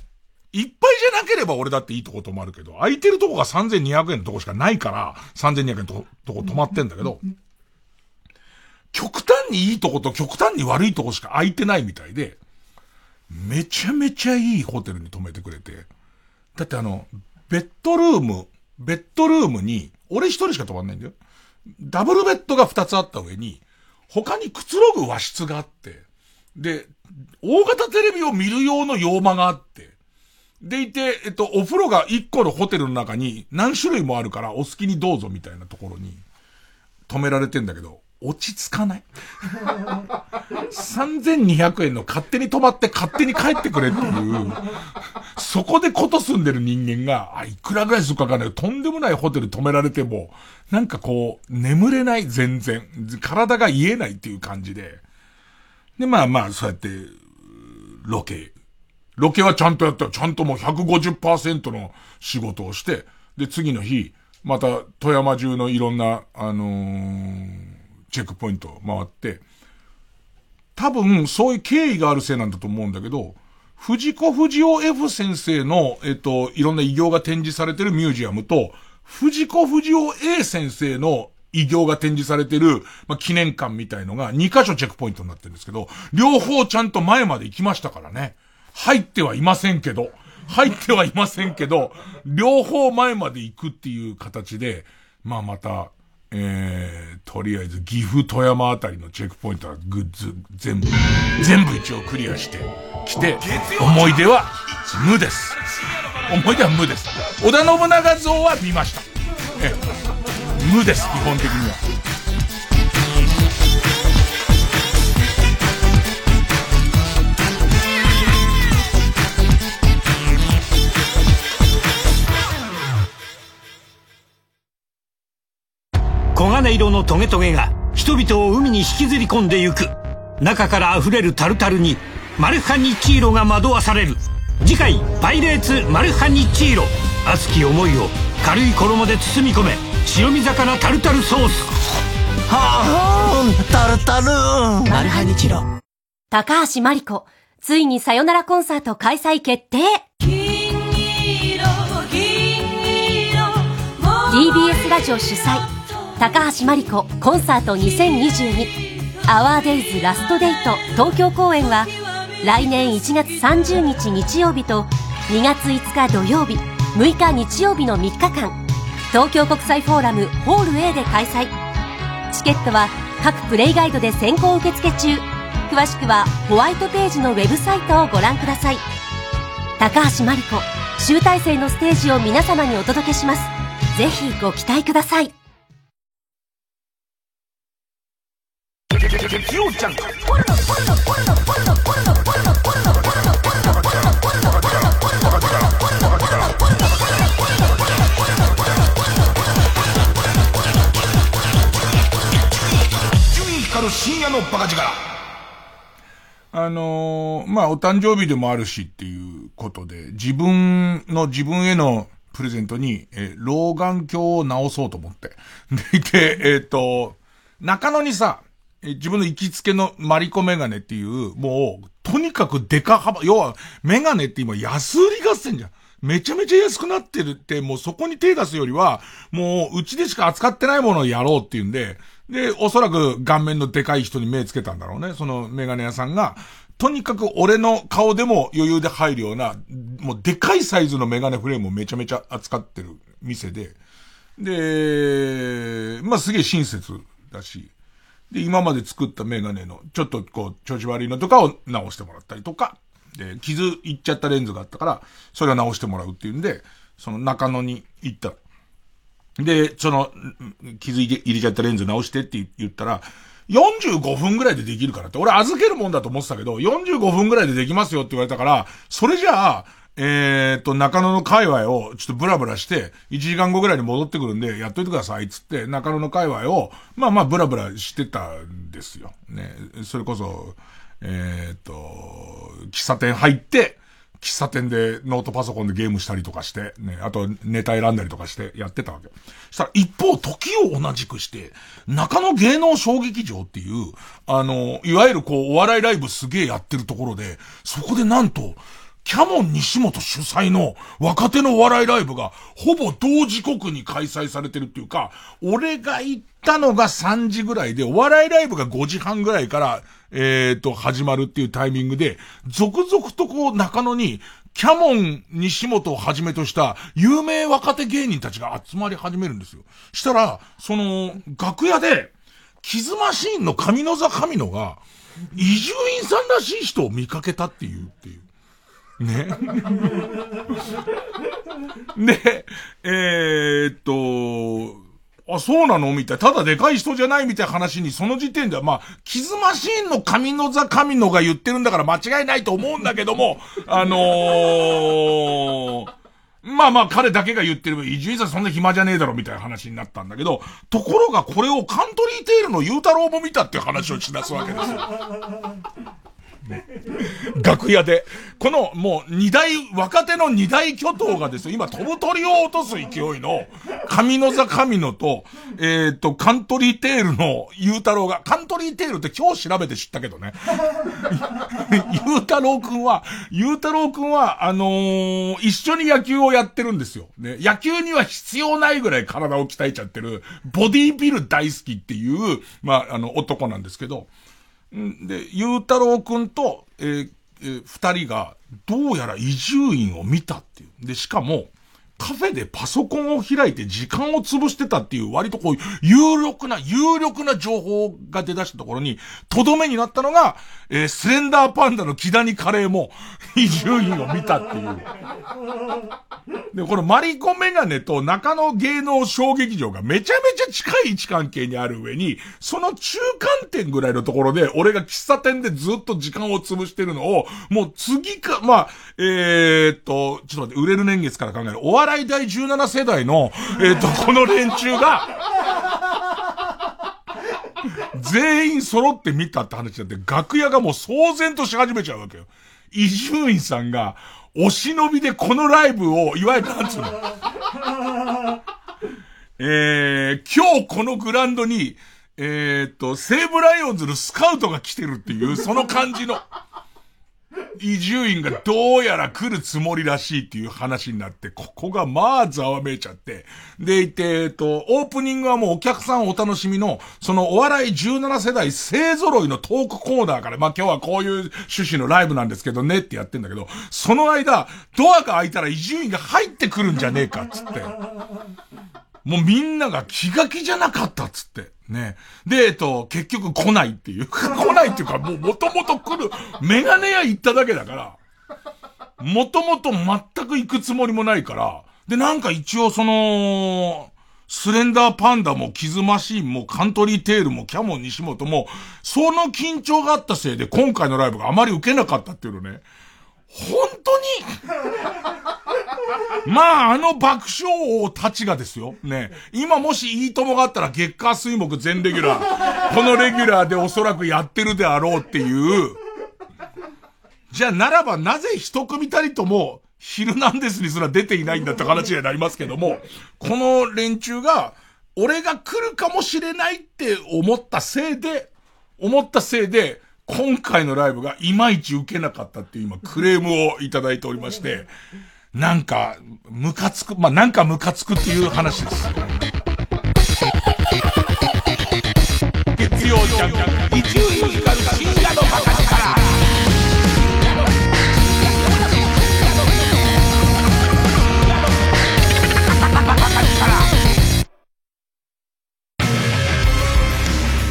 いっぱいじゃなければ俺だっていいとこ泊まるけど、空いてるとこが3200円のとこしかないから、3200円のととこ泊まってんだけど、極端にいいとこと極端に悪いとこしか空いてないみたいで、めちゃめちゃいいホテルに泊めてくれて、だってあの、ベッドルーム、ベッドルームに、俺一人しか泊まんないんだよ。ダブルベッドが二つあった上に、他にくつろぐ和室があって、で、大型テレビを見る用の洋間があって、でいて、えっと、お風呂が一個のホテルの中に何種類もあるからお好きにどうぞみたいなところに止められてんだけど、落ち着かない ?3200 円の勝手に泊まって勝手に帰ってくれっていう、そこでこと住んでる人間が、あ、いくらぐらいするかかんないとんでもないホテル泊められても、なんかこう、眠れない全然。体が癒えないっていう感じで。で、まあまあ、そうやって、ロケ。ロケはちゃんとやったちゃんともう150%の仕事をして、で、次の日、また富山中のいろんな、あのーチェックポイント回って、多分、そういう経緯があるせいなんだと思うんだけど、藤子不二雄 F 先生の、えっと、いろんな偉業が展示されてるミュージアムと、藤子不二雄 A 先生の偉業が展示されてる、まあ、記念館みたいのが2箇所チェックポイントになってるんですけど、両方ちゃんと前まで行きましたからね。入ってはいませんけど、入ってはいませんけど、両方前まで行くっていう形で、まあまた、えー、とりあえず岐阜富山あたりのチェックポイントはグッズ全部、全部一応クリアしてきて、思い出は無です。思い出は無です。織田信長像は見ました。え無です、基本的には。のトゲトゲが人々を海に引きずり込んでゆく。中から溢れるタルタルにマルハニチーロが惑わされる。次回「パイレーツマルハニチーロ」熱き思いを軽い衣で包み込め白身魚タルタルソース。はあタルタルマルハニチロ。高橋真理子ついにさよならコンサート開催決定。TBS ラジオ主催高橋真理子コンサート2022アワーデイズラストデート東京公演は来年1月30日日曜日と2月5日土曜日6日日曜日の3日間。東京国際フォーラムホール A で開催。チケットは各プレイガイドで先行受付中。詳しくはホワイトページのウェブサイトをご覧ください。高橋真理子集大成のステージを皆様にお届けします。ぜひご期待ください。光る深夜のバカ力。あのー、まあ、お誕生日でもあるしっていうことで、自分の自分へのプレゼントに、え、老眼鏡を直そうと思って。で、でえっ、ー、と、中野にさ、自分の行きつけのマリコメガネっていう、もう、とにかくデカ幅、要は、メガネって今安売り合戦じゃん。めちゃめちゃ安くなってるって、もうそこに手出すよりは、もう、うちでしか扱ってないものをやろうっていうんで、で、おそらく顔面のでかい人に目つけたんだろうね。そのメガネ屋さんが、とにかく俺の顔でも余裕で入るような、もうでかいサイズのメガネフレームをめちゃめちゃ扱ってる店で、で、まあすげえ親切だし、で、今まで作ったメガネの、ちょっとこう、調子悪いのとかを直してもらったりとか、で、傷いっちゃったレンズがあったから、それを直してもらうっていうんで、その中野に行った。で、その、傷入れちゃったレンズ直してって言ったら、45分ぐらいでできるからって、俺預けるもんだと思ってたけど、45分ぐらいでできますよって言われたから、それじゃあ、えー、と、中野の界隈をちょっとブラブラして、1時間後ぐらいに戻ってくるんで、やっといてください、つって、中野の界隈を、まあまあブラブラしてたんですよ。ね。それこそ、えー、と、喫茶店入って、喫茶店でノートパソコンでゲームしたりとかして、ね、あとネタ選んだりとかしてやってたわけ。したら一方、時を同じくして、中野芸能小劇場っていう、あの、いわゆるこう、お笑いライブすげえやってるところで、そこでなんと、キャモン西本主催の若手のお笑いライブがほぼ同時刻に開催されてるっていうか、俺が行ったのが3時ぐらいで、お笑いライブが5時半ぐらいから、えっ、ー、と、始まるっていうタイミングで、続々とこう中野に、キャモン西本をはじめとした有名若手芸人たちが集まり始めるんですよ。したら、その、楽屋で、キズマシーンの上野座神野が、伊集院さんらしい人を見かけたっていう、っていう。ね。で、えー、っと、あ、そうなの？みたいな。ただでかい人じゃないみたいな話に、その時点では、まあ、キズマシーンの神の座神のが言ってるんだから間違いないと思うんだけども、あのー、まあまあ彼だけが言ってる、伊集院さんそんな暇じゃねえだろみたいな話になったんだけど、ところがこれをカントリーテールのゆうたろうも見たっていう話をしだすわけですよ。楽屋で。この、もう、二大、若手の二大巨頭がですよ、今飛ぶ鳥を落とす勢いの、神の座神野と、えっ、と、カントリーテールのゆうたろうが、カントリーテールって今日調べて知ったけどね。ゆうたろうくんは、ゆうたろうくんは、あのー、一緒に野球をやってるんですよ。ね。野球には必要ないぐらい体を鍛えちゃってる、ボディービル大好きっていう、まあ、あの、男なんですけど、で、ゆうたろうくんと、えー、えー、二人が、どうやら移住院を見たっていう。で、しかも、カフェでパソコンを開いて時間を潰してたっていう割とこう有力な、有力な情報が出だしたところに、とどめになったのが、えー、スレンダーパンダの木谷カレーも、伊集院を見たっていう。で、このマリコメガネと中野芸能小劇場がめちゃめちゃ近い位置関係にある上に、その中間点ぐらいのところで、俺が喫茶店でずっと時間を潰してるのを、もう次か、まあ、えー、っと、ちょっと待って、売れる年月から考える。お笑い第17世代の、え、っと、この連中が、全員揃って見たって話になって、楽屋がもう騒然とし始めちゃうわけよ。伊集院さんが、お忍びでこのライブを、いわゆるなんつうの？えー、今日このグランドに、えー、っと、西武ライオンズのスカウトが来てるっていう、その感じの。伊集院がどうやら来るつもりらしいっていう話になって、ここがまあざわめいちゃって。でいて、えっと、オープニングはもうお客さんお楽しみの、そのお笑い17世代勢揃いのトークコーナーから、まあ今日はこういう趣旨のライブなんですけどねってやってんだけど、その間、ドアが開いたら伊集院が入ってくるんじゃねえかっつって。もうみんなが気が気じゃなかったっつって。ね。で、えっと、結局来ないっていう。来ないっていうか、もう元々来る。メガネ屋行っただけだから。もともと全く行くつもりもないから。で、なんか一応その、スレンダーパンダもキズマシーンもカントリーテールもキャモン西本も、その緊張があったせいで今回のライブがあまり受けなかったっていうのね。本当に？まあ、あの爆笑王たちがですよ。ね。今もしいいともがあったら月下水木全レギュラー。このレギュラーでおそらくやってるであろうっていう。じゃあならばなぜ一組たりとも、ヒルナンデスにすら出ていないんだって話になりますけども、この連中が、俺が来るかもしれないって思ったせいで、思ったせいで、今回のライブがいまいち受けなかったっていう今クレームをいただいておりまして、なんか、ムカつく、まあ、なんかムカつくっていう話です。月曜ジャンク、一流ミュー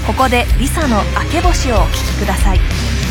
ここでリサの「明け星」をお聴きください。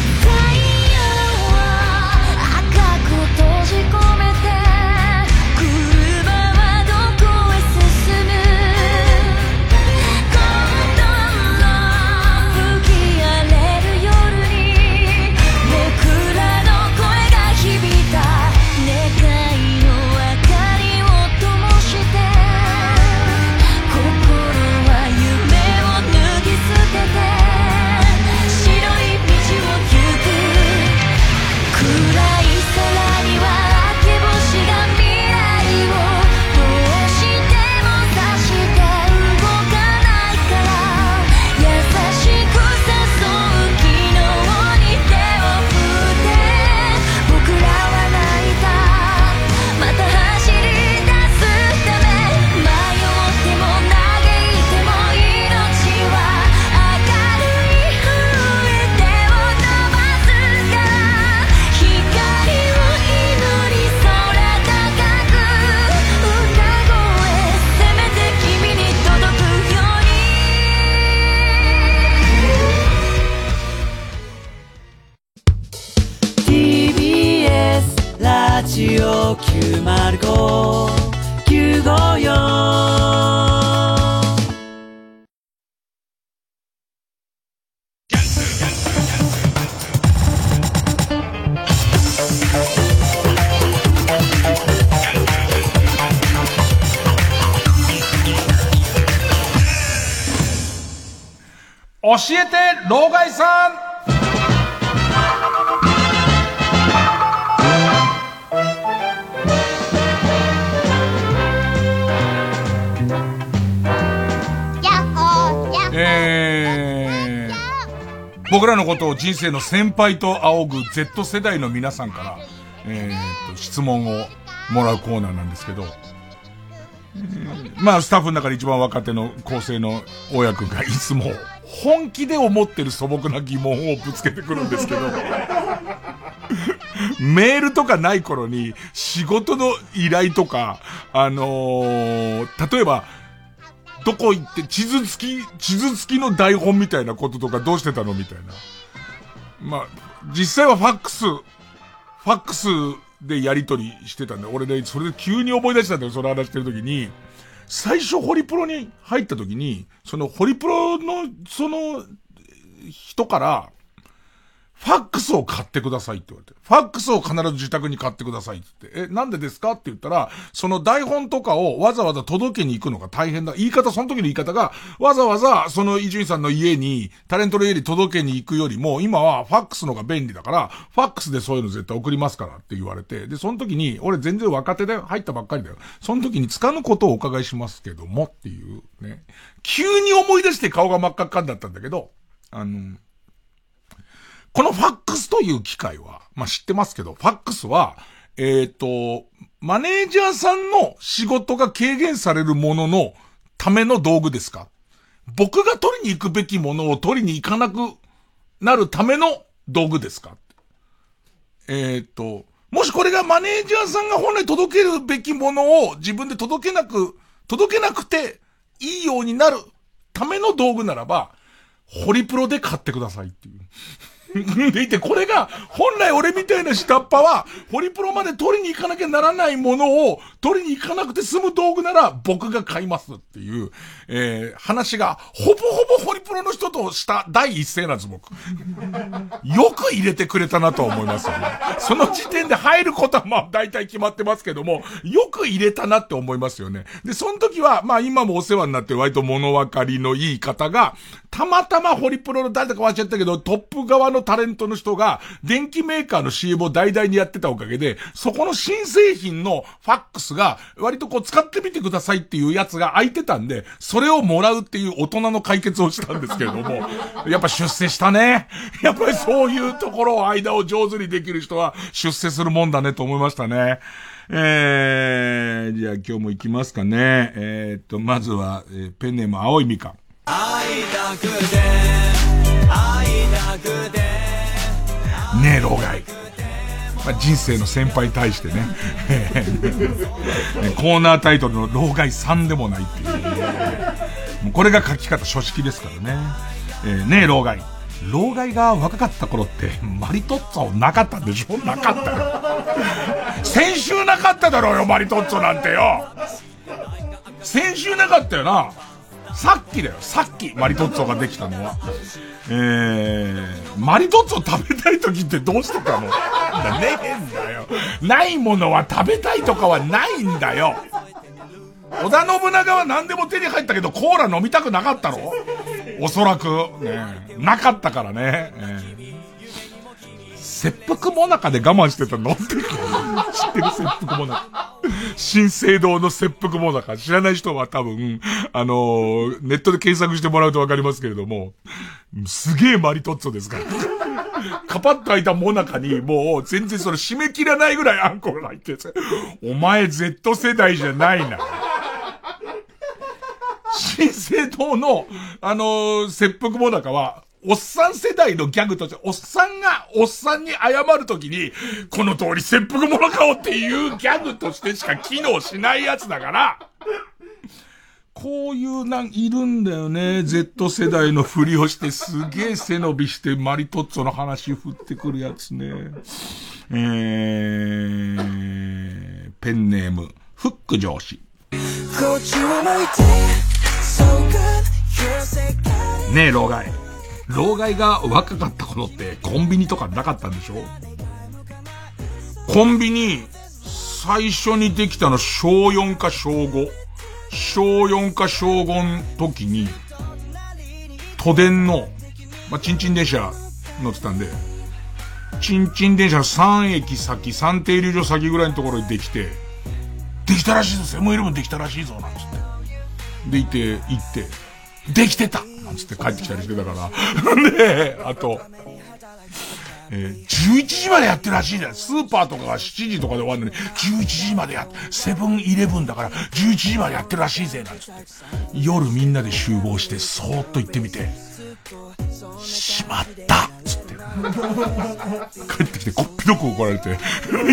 教えて老害さん僕らのことを人生の先輩と仰ぐ Z 世代の皆さんから、えー、と質問をもらうコーナーなんですけど、まあ、スタッフの中で一番若手の構成の大家君がいつも、本気で思ってる素朴な疑問をぶつけてくるんですけど、メールとかない頃に仕事の依頼とか、あのー、例えば、どこ行って地図付き、地図付きの台本みたいなこととかどうしてたのみたいな。まあ、実際はファックス、ファックスでやり取りしてたんで。俺ね、それで急に思い出したんだよ、その話してる時に。最初ホリプロに入った時に、そのホリプロの、その、人から、ファックスを買ってくださいって言われて。ファックスを必ず自宅に買ってくださいって言って。え、なんでですかって言ったら、その台本とかをわざわざ届けに行くのが大変だ。言い方、その時の言い方が、わざわざその伊集院さんの家に、タレントの家に届けに行くよりも、今はファックスのが便利だから、ファックスでそういうの絶対送りますからって言われて。で、その時に、俺全然若手で入ったばっかりだよ。その時に使うことをお伺いしますけどもっていうね。急に思い出して顔が真っ赤っかになったんだけど、あの、このファックスという機械は、まあ、知ってますけど、ファックスは、えっ、ー、と、マネージャーさんの仕事が軽減されるもののための道具ですか？僕が取りに行くべきものを取りに行かなくなるための道具ですか？えっ、ー、と、もしこれがマネージャーさんが本来届けるべきものを自分で届けなく、届けなくていいようになるための道具ならば、ホリプロで買ってくださいっていう。でいて、これが、本来俺みたいな下っ端は、ホリプロまで取りに行かなきゃならないものを、取りに行かなくて済む道具なら、僕が買いますっていう、えー、話が、ほぼほぼホリプロの人とした第一声なんです、僕。よく入れてくれたなと思いますよね。その時点で入ることはまあ大体決まってますけども、よく入れたなって思いますよね。で、その時は、まあ今もお世話になって割と物分かりのいい方が、たまたまホリプロの誰だか忘れちゃったけど、トップ側のタレントの人が、電気メーカーの CM を大々にやってたおかげで、そこの新製品のファックスが、割とこう使ってみてくださいっていうやつが空いてたんで、それをもらうっていう大人の解決をしたんですけれども、やっぱ出世したね。やっぱりそういうところを間を上手にできる人は出世するもんだねと思いましたね。えー、じゃあ今日も行きますかね。えー、っと、まずは、えー、ペンネーム青いみかん。会いたくて会いたくてねえ老害まあ、人生の先輩に対してね コーナータイトルの老害3でもないっていう。もうこれが書き方書式ですからね。えー、ねえ老害。老害が若かった頃って、マリトッツォなかったんでしょ？なかった。先週なかっただろうよ、マリトッツォなんてよ。先週なかったよな。さっきだよ、さっき、マリトッツォができたのは。えー、マリトッツォ食べたい時ってどうしてたの？ねえんだよ。ないものは食べたいとかはないんだよ。織田信長は何でも手に入ったけど、コーラ飲みたくなかったろおそらく、ね、なかったからね。えー切腹もなかで我慢してたの？っ て知ってる切腹もなか。新生堂の切腹もなか。知らない人は多分、あのー、ネットで検索してもらうとわかりますけれども、すげえマリトッツォですから。カパッと開いたもなかに、もう全然それ締め切らないぐらいあんこが入ってて、お前 Z 世代じゃないな。新生堂の、あのー、切腹もなかは、おっさん世代のギャグとして、おっさんがおっさんに謝るときに、この通り切腹者顔っていうギャグとしてしか機能しないやつだから、こういうなん、いるんだよね。Z 世代のふりをしてすげえ背伸びしてマリトッツォの話振ってくるやつね。えー、ペンネーム、フック上司。ねえ、老害。老害が若かった頃ってコンビニとかなかったんでしょ？コンビニ、最初にできたの小4か小5。小4か小5の時に、都電の、まあ、チンチン電車乗ってたんで、チンチン電車の3駅先、3停留所先ぐらいのところにできて、できたらしいぞ、セブンイレブンできたらしいぞ、なんつって。でいて、行って、できてたんつって帰ってきたりしてたから。で、あと、えー、11時までやってるらしいじゃん。スーパーとかが7時とかで終わるのに、11時までやっ、セブンイレブンだから11時までやってるらしいぜ、なんつって。夜みんなで集合して、そーっと行ってみて、しまったつって。帰ってきてこっぴどく怒られて、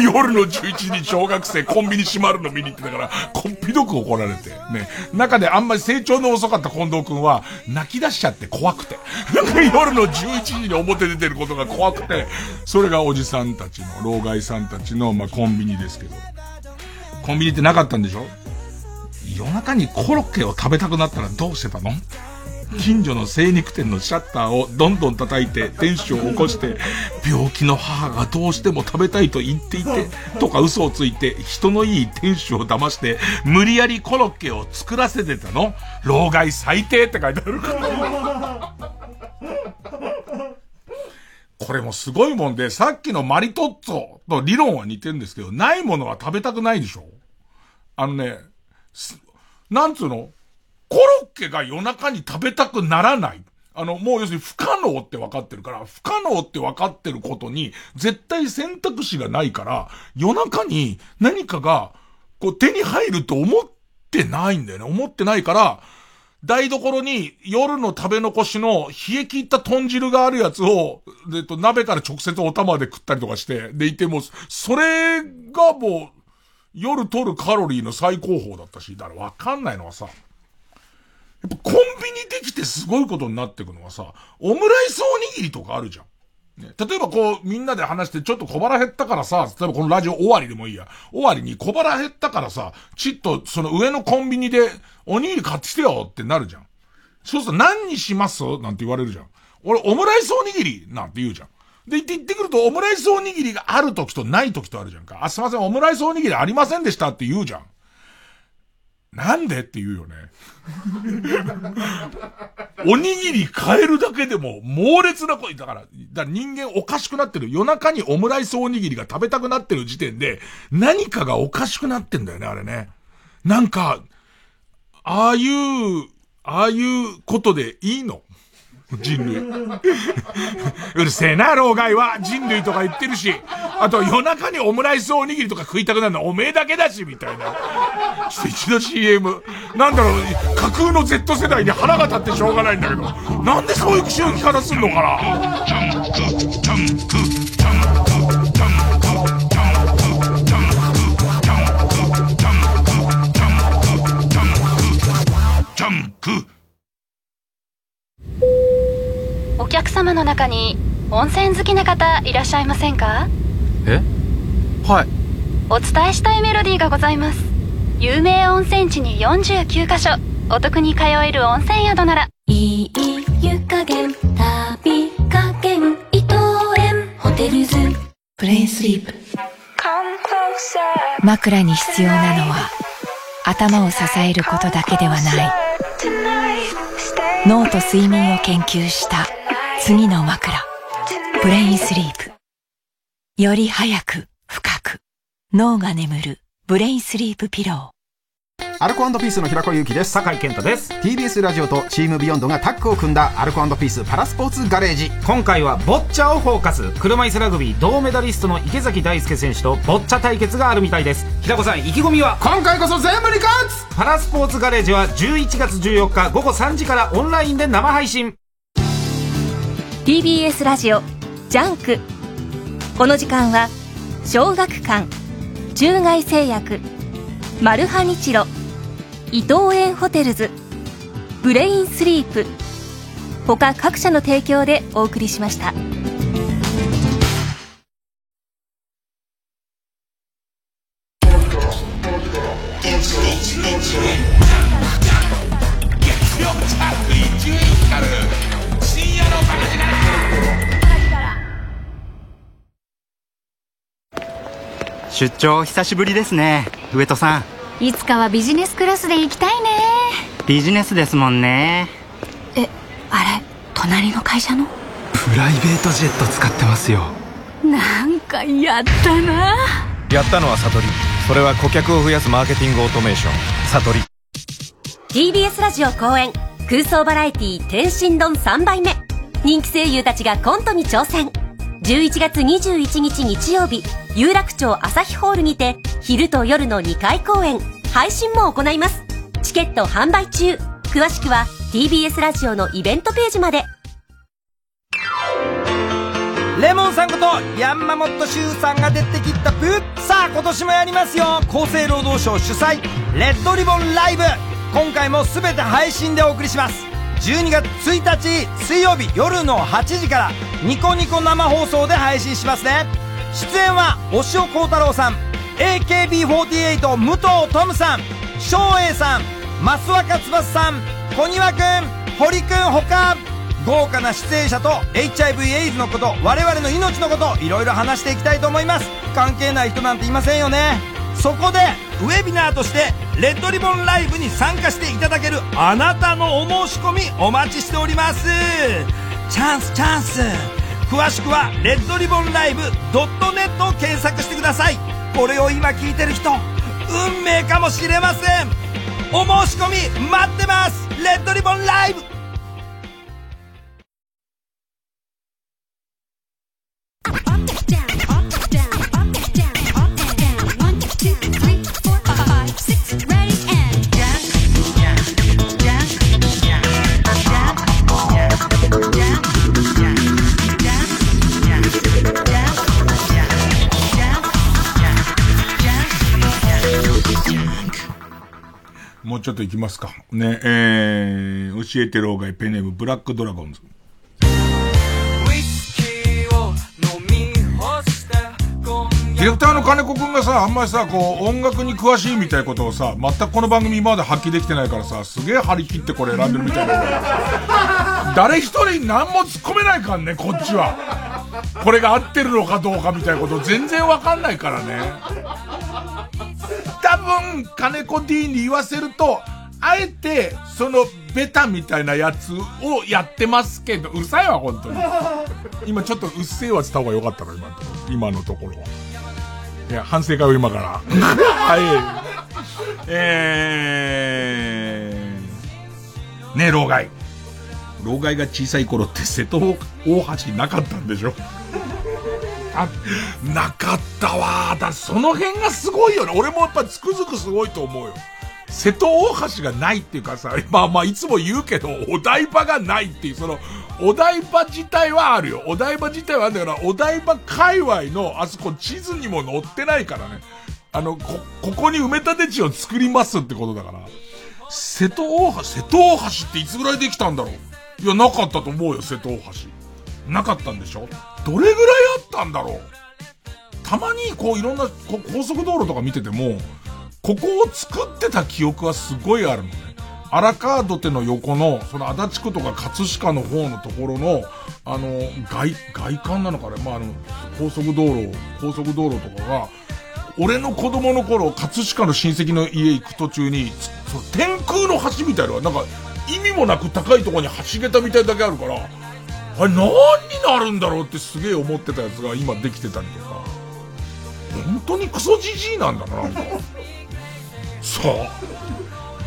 夜の11時に小学生コンビニ閉まるの見に行ってたから、こっぴどく怒られて、ね。中であんまり成長の遅かった近藤くんは、泣き出しちゃって怖くて。夜の11時に表出てることが怖くて、それがおじさんたちの、老害さんたちの、まあ、コンビニですけど。コンビニってなかったんでしょ？夜中にコロッケを食べたくなったらどうしてたの？近所の精肉店のシャッターをどんどん叩いてテンションを起こして、病気の母がどうしても食べたいと言っていて、とか嘘をついて、人のいい店主を騙して、無理やりコロッケを作らせてたの。老害最低って書いてあるから。これもすごいもんで、さっきのマリトッツォと理論は似てるんですけど、ないものは食べたくないでしょ。あのね、なんつうの？コロッケが夜中に食べたくならない。あの、もう要するに不可能って分かってるから、不可能って分かってることに、絶対選択肢がないから、夜中に何かが、こう手に入ると思ってないんだよね。思ってないから、台所に夜の食べ残しの冷え切った豚汁があるやつを、えっと、鍋から直接お玉で食ったりとかして、でいても、それがもう、夜取るカロリーの最高峰だったし、だからわかんないのはさ、やっぱコンビニできてすごいことになってくのはさ、オムライスおにぎりとかあるじゃん。ね、例えばこう、みんなで話してちょっと小腹減ったからさ、例えばこのラジオ終わりでもいいや。終わりに小腹減ったからさ、ちっとその上のコンビニでおにぎり買ってきてよってなるじゃん。そうすると何にします？なんて言われるじゃん。俺オムライスおにぎりなんて言うじゃん。で、言って言ってくると、オムライスおにぎりがある時とない時とあるじゃんか。あ、すいません、オムライスおにぎりありませんでしたって言うじゃん。なんでって言うよね。おにぎり変えるだけでも猛烈な声、だから、だから人間おかしくなってる。夜中にオムライスおにぎりが食べたくなってる時点で、何かがおかしくなってんだよね、あれね。なんか、ああいう、ああいうことでいいの？人類。うるせえな、老害は。人類とか言ってるし。あと夜中にオムライスおにぎりとか食いたくなるのはおめえだけだし、みたいな。ちょっと一度 CM。なんだろう、架空の Z 世代に腹が立ってしょうがないんだけど。なんでそういう口の聞き方すんのかなジャンク、客様の中に温泉好きな方いらっしゃいませんか？え？はい。お伝えしたいメロディーがございます。有名温泉地に49カ所。お得に通える温泉宿なら。いい湯加減旅加減伊藤園。ホテルズブレインスリープ。枕に必要なのは頭を支えることだけではない。脳と睡眠を研究した次の枕。ブレインスリープ。より早く深く。脳が眠る。ブレインスリープピロー。アルコ&ピースの平子祐希です。酒井健太です。TBS ラジオとチームビヨンドがタッグを組んだアルコ&ピースパラスポーツガレージ。今回はボッチャをフォーカス。車椅子ラグビー銅メダリストの池崎大輔選手とボッチャ対決があるみたいです。平子さん意気込みは？今回こそ絶対に勝つ。パラスポーツガレージは11月14日午後3時からオンラインで生配信 TBS ラジオジャンクこの時間は小学館中外製薬マルハニチロ伊藤園ホテルズブレインスリープ他各社の提供でお送りしました。出張久しぶりですね上戸さん。いつかはビジネスクラスで行きたいね。ビジネスですもんね。えあれ隣の会社の？プライベートジェット使ってますよ。なんかやったな。やったのは悟りそれは顧客を増やすマーケティングオートメーション。悟り TBS ラジオ公演。空想バラエティ天津丼3杯目。人気声優たちがコントに挑戦11月21日日曜日有楽町朝日ホールにて昼と夜の2回公演配信も行います。チケット販売中。詳しくは TBS ラジオのイベントページまで。レモンさんことヤンマモットシュウさんが出てきたプさあ今年もやりますよ。厚生労働省主催レッドリボンライブ。今回も全て配信でお送りします。12月1日水曜日夜の8時からニコニコ生放送で配信しますね。出演は押尾幸太郎さん AKB48 武藤トムさん照英さん増若翼さん小庭くん堀くんほか豪華な出演者と HIV エイズのこと我々の命のこといろいろ話していきたいと思います。関係ない人なんていませんよね。そこでウェビナーとしてレッドリボンライブに参加していただけるあなたのお申し込みお待ちしております。チャンスチャンス。詳しくはレッドリボンライブ .net を検索してください。これを今聞いてる人運命かもしれません。お申し込み待ってます。レッドリボンライブ。ちょっと行きますか。ね、えー、教えて老害ペネームブラックドラゴンズ。ディレクターの金子くんがさ、あんまりさ、こう、音楽に詳しいみたいなことをさ、全くこの番組今まで発揮できてないからさ、すげえ張り切ってこれ選んでるみたいな。誰一人何も突っ込めないからね、こっちは。これが合ってるのかどうかみたいなこと全然わかんないからね。多分、金子 D に言わせると、あえて、その、ベタみたいなやつをやってますけど、うるさいわ、本当に。今ちょっとうっせえわつった方がよかったな、今のところ。今のところは。いや、反省会を今から。はい。えー、ね老害。老害が小さい頃って瀬戸大橋なかったんでしょ？あ、なかったわだ、その辺がすごいよね。俺もやっぱつくづくすごいと思うよ。瀬戸大橋がないっていうかさ、まあまあいつも言うけど、お台場がないっていう、その、お台場自体はあるよ。お台場自体はあるんだから、お台場界隈のあそこ地図にも載ってないからね。あの、こ、ここに埋め立て地を作りますってことだから。瀬戸大橋、瀬戸大橋っていつぐらいできたんだろう？いや、なかったと思うよ、瀬戸大橋。なかったんでしょ？どれぐらいあったんだろう？たまにこういろんな高速道路とか見てても、ここを作ってた記憶はすごいあるのね。荒川土手の横の、その足立区とか葛飾の方のところの、あの、外、外観なのかね、まあ、あの、高速道路、高速道路とかが、俺の子供の頃、葛飾の親戚の家行く途中に、その天空の橋みたいな、なんか、意味もなく高いところに橋桁みたいだけあるから、あれ何になるんだろうってすげえ思ってたやつが今できてたりとか、本当にクソじじいなんだな、なんか。そう。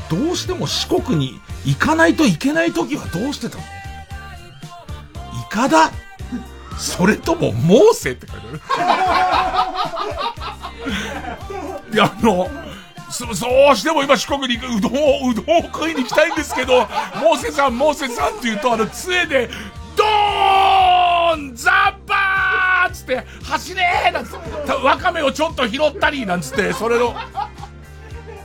どうしても四国に行かないといけない時はどうしてたの？イカだそれともモーセって書いてある。いや、あの、そ、そうしても今四国に行くうどんを、うどんを食いに行きたいんですけど、モーセさん、モーセさんって言うと、あの、杖で、ドーンザッバーつって、走れーなんつって、わかめをちょっと拾ったりなんつって、それの、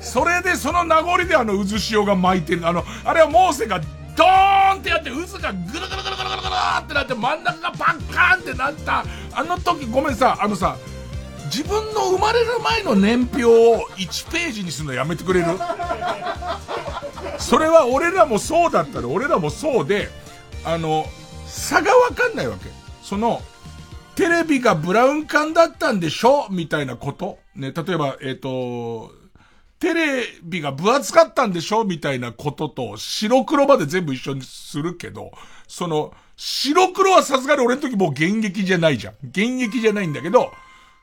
それでその名残であの渦潮が巻いてる。あの、あれはモーセがドーンってやって渦がぐるぐるぐるぐるぐるぐるってなって真ん中がパッカーンってなった。あの時ごめんさ、あのさ、自分の生まれる前の年表を1ページにするのやめてくれる？それは俺らもそうだったら俺らもそうで、あの、差がわかんないわけ。その、テレビがブラウン管だったんでしょ？みたいなこと？ね、例えば、えっ、ー、と、テレビが分厚かったんでしょ？みたいなことと、白黒まで全部一緒にするけど、その、白黒はさすがに俺の時もう現役じゃないじゃん。現役じゃないんだけど、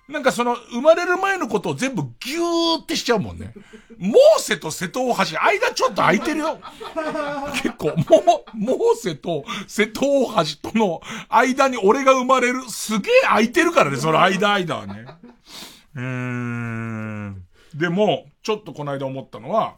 なんかその、生まれる前のことを全部ギューってしちゃうもんね。モーセと瀬戸大橋、間ちょっと空いてるよ。結構、もう、モーセと瀬戸大橋との間に俺が生まれる、すげえ空いてるからね、その間間はね。うーん。でも、ちょっとこの間思ったのは、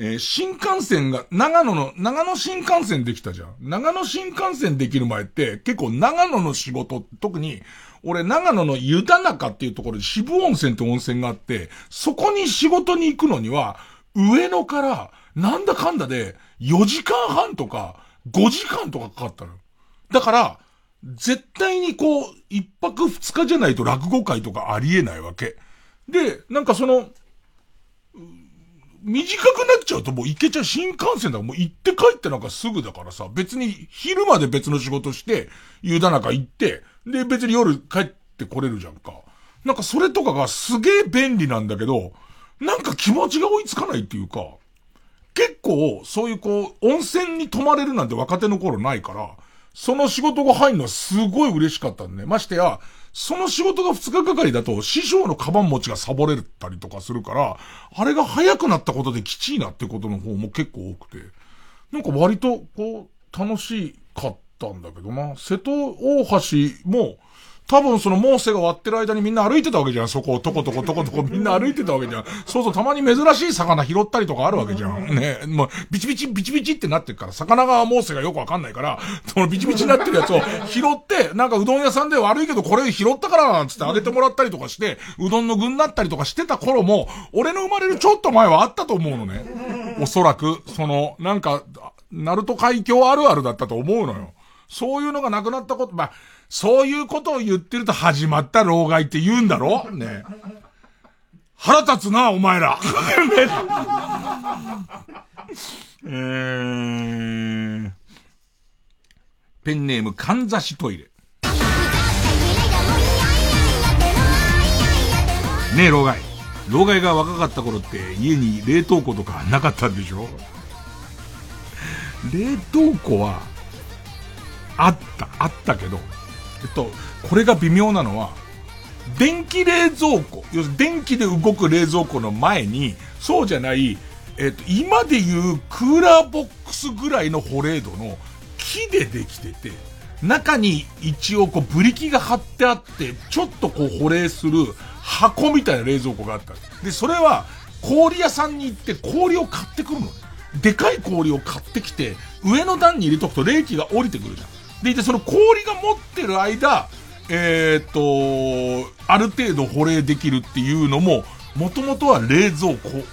えー、新幹線が、長野の、長野新幹線できたじゃん。長野新幹線できる前って、結構長野の仕事、特に、俺長野の湯田中っていうところで渋温泉って温泉があって、そこに仕事に行くのには、上野から、なんだかんだで、4時間半とか、5時間とかかかったの。だから、絶対にこう、一泊二日じゃないと落語会とかありえないわけ。で、なんかその、短くなっちゃうともう行けちゃう新幹線だもう行って帰ってなんかすぐだからさ、別に昼まで別の仕事して、夕田中行って、で別に夜帰ってこれるじゃんか。なんかそれとかがすげえ便利なんだけど、なんか気持ちが追いつかないっていうか、結構そういうこう、温泉に泊まれるなんて若手の頃ないから、その仕事が入るのはすごい嬉しかったんで、ね、ましてや、その仕事が2日がかりだと、師匠のカバン持ちがサボれたりとかするから、あれが早くなったことできちいなってことの方も結構多くて、なんか割と、こう、楽しかったんだけどな。瀬戸大橋も、多分そのモーセが割ってる間にみんな歩いてたわけじゃん。そこをとことことことこみんな歩いてたわけじゃん。そうそう、たまに珍しい魚拾ったりとかあるわけじゃん。ね。もう、ビチビチ、ビチビチってなってるから、魚がモーセがよくわかんないから、そのビチビチになってるやつを拾って、なんかうどん屋さんで悪いけどこれ拾ったからなんつってあげてもらったりとかして、うどんの具になったりとかしてた頃も、俺の生まれるちょっと前はあったと思うのね。おそらく、その、なんか、ナルト海峡あるあるだったと思うのよ。そういうのがなくなったこと、まあ、そういうことを言ってると始まった老害って言うんだろ？ね腹立つな、お前ら。えー、ペンネーム、かんざしトイレ。ねえ、老害。老害が若かった頃って家に冷凍庫とかなかったんでしょ？冷凍庫は、あった、あったけど、えっと、これが微妙なのは、電気冷蔵庫、要するに電気で動く冷蔵庫の前に、そうじゃない、えっと、今でいうクーラーボックスぐらいの保冷度の木でできてて、中に一応こうブリキが貼ってあって、ちょっとこう保冷する箱みたいな冷蔵庫があった。で、それは氷屋さんに行って氷を買ってくるの。でかい氷を買ってきて、上の段に入れとくと冷気が降りてくるじゃん。でいて、その氷が持ってる間、えっ、と、ある程度保冷できるっていうのも、もともとは冷蔵庫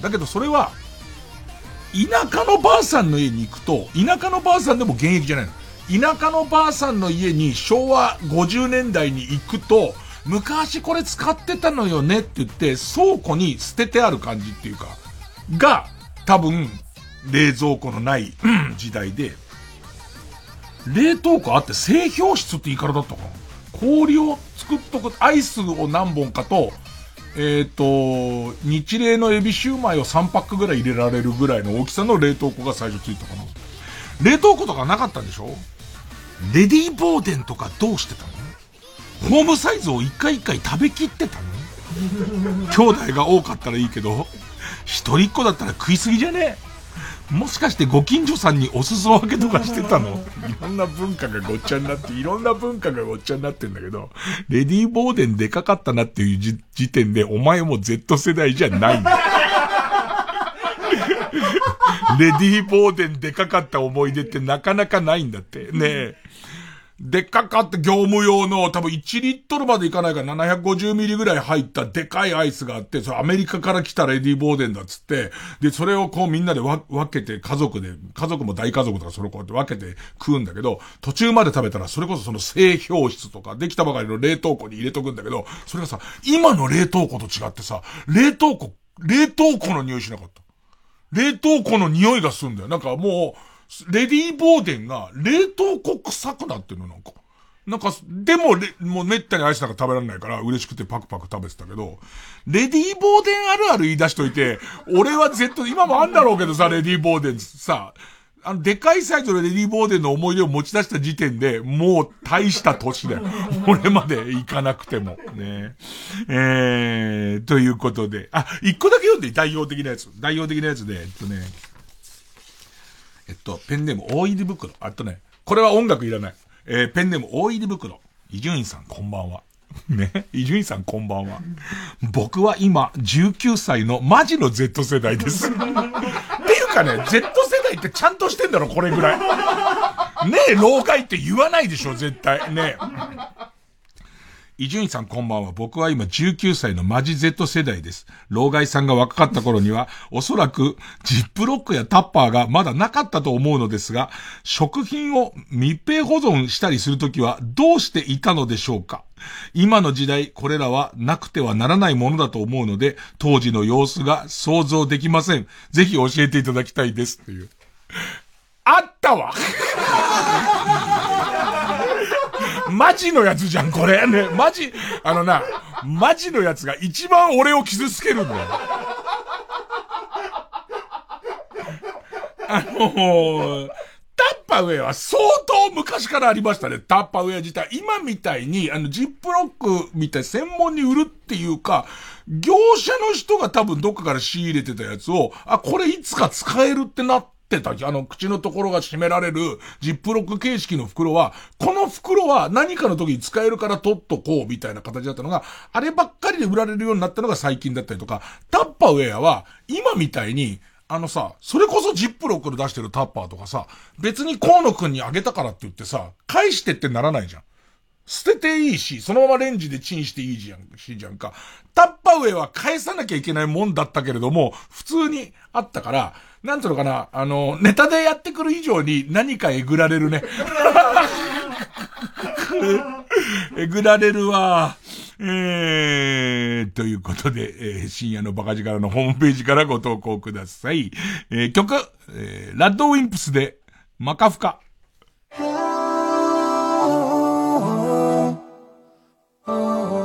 だけどそれは、田舎のばあさんの家に行くと、田舎のばあさんでも現役じゃないの。田舎のばあさんの家に昭和50年代に行くと、昔これ使ってたのよねって言って、倉庫に捨ててある感じっていうか、が、多分、冷蔵庫のない時代で、冷凍庫あって製氷室って言い方だったかな？氷を作っとく、アイスを何本かと、えっ、ー、と、日例のエビシューマイを3パックぐらい入れられるぐらいの大きさの冷凍庫が最初ついたかな。冷凍庫とかなかったんでしょ？レディーボーデンとかどうしてたの？ホームサイズを一回一回食べきってたの？兄弟が多かったらいいけど、一人っ子だったら食いすぎじゃね？えもしかしてご近所さんにお裾分けとかしてたの？いろんな文化がごっちゃになって、いろんな文化がごっちゃになってんだけど、レディー・ボーデンでかかったなっていう時点で、お前も Z 世代じゃないんだ。レディー・ボーデンでかかった思い出ってなかなかないんだって。ねえ。でっかかって業務用の多分1リットルまでいかないから750ミリぐらい入ったでかいアイスがあって、それアメリカから来たレディー・ボーデンだっつって、で、それをこうみんなで分けて家族で、家族も大家族とかそれをこうやって分けて食うんだけど、途中まで食べたらそれこそその製氷室とかできたばかりの冷凍庫に入れとくんだけど、それがさ、今の冷凍庫と違ってさ、冷凍庫、冷凍庫の匂いしなかった。冷凍庫の匂いがするんだよ。なんかもう、レディー・ボーデンが冷凍庫臭くなってるの、なんか。なんか、でも、もうめったにアイスなんか食べられないから嬉しくてパクパク食べてたけど、レディー・ボーデンあるある言い出しといて、俺は Z、今もあんだろうけどさ、レディー・ボーデンさ、あの、でかいサイズのレディー・ボーデンの思い出を持ち出した時点で、もう大した年だよ。俺まで行かなくても。ねえー、ということで。あ、一個だけ読んで代表的なやつ。代表的なやつで、えっとね、えっと、ペンネーム大入り袋。あとね、これは音楽いらない。えー、ペンネーム大入り袋。伊集院さんこんばんは。ね？伊集院さんこんばんは。僕は今、19歳のマジの Z 世代です。っていうかね、Z 世代ってちゃんとしてんだろ、これぐらい。ねえ、老害って言わないでしょ、絶対。ねえ。伊集院さんこんばんは。僕は今19歳のマジ Z 世代です。老害さんが若かった頃には、おそらくジップロックやタッパーがまだなかったと思うのですが、食品を密閉保存したりするときはどうしていたのでしょうか？今の時代、これらはなくてはならないものだと思うので、当時の様子が想像できません。ぜひ教えていただきたいです。という。あったわマジのやつじゃん、これ。ね、マジ、あのな、マジのやつが一番俺を傷つけるんだよ。あのー、タッパウェアは相当昔からありましたね。タッパウェア自体。今みたいに、あの、ジップロックみたい専門に売るっていうか、業者の人が多分どっかから仕入れてたやつを、あ、これいつか使えるってなってってた。あの、口のところが閉められるジップロック形式の袋は、この袋は何かの時に使えるから取っとこうみたいな形だったのが、あればっかりで売られるようになったのが最近だったりとか、タッパーウェアは今みたいに、あのさ、それこそジップロックで出してるタッパーとかさ、別に河野くんにあげたからって言ってさ、返してってならないじゃん。捨てていいし、そのままレンジでチンしていいじゃん、しじゃんか。タッパーウェイは返さなきゃいけないもんだったけれども、普通にあったから、なんつうのかな、あの、ネタでやってくる以上に何かえぐられるね。えぐられるわ。えー、ということで、えー、深夜のバカ力のホームページからご投稿ください。えー、曲、えー、ラッドウィンプスで、マカフカ。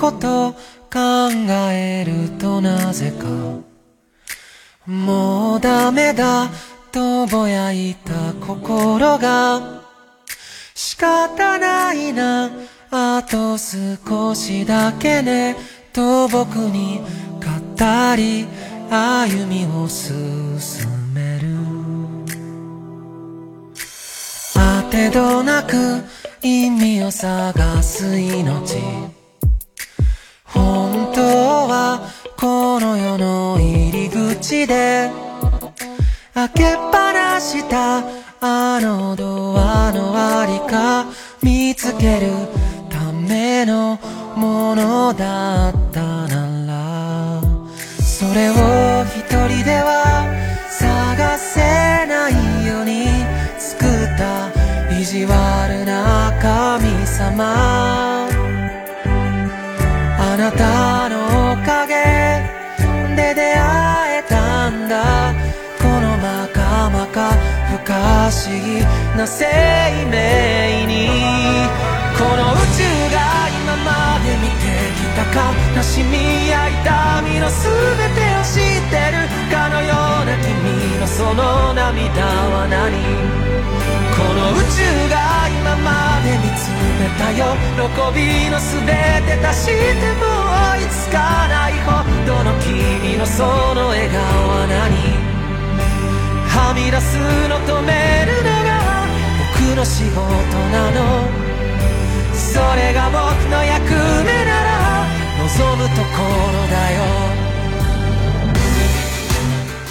こと考えるとなぜかもうダメだとぼやいた心が仕方ないなあと少しだけねと僕に語り歩みを進める。当てどなく意味を探す命。この世の入り口で開けっぱなしたあのドアのありか見つけるためのものだったならそれを一人では探せないように作った意地悪な神様。あなたのおかげで出会えたんだこのまかまか不可思議な生命にこの宇宙が今まで見てきた悲しみや痛みの全てを知ってるかのような君のその涙は何の宇宙が今まで見つめたよ喜びの全て足しても追いつかないほどの君のその笑顔は何?はみ出すの止めるのが僕の仕事なの。それが僕の役目なら望むところだよ。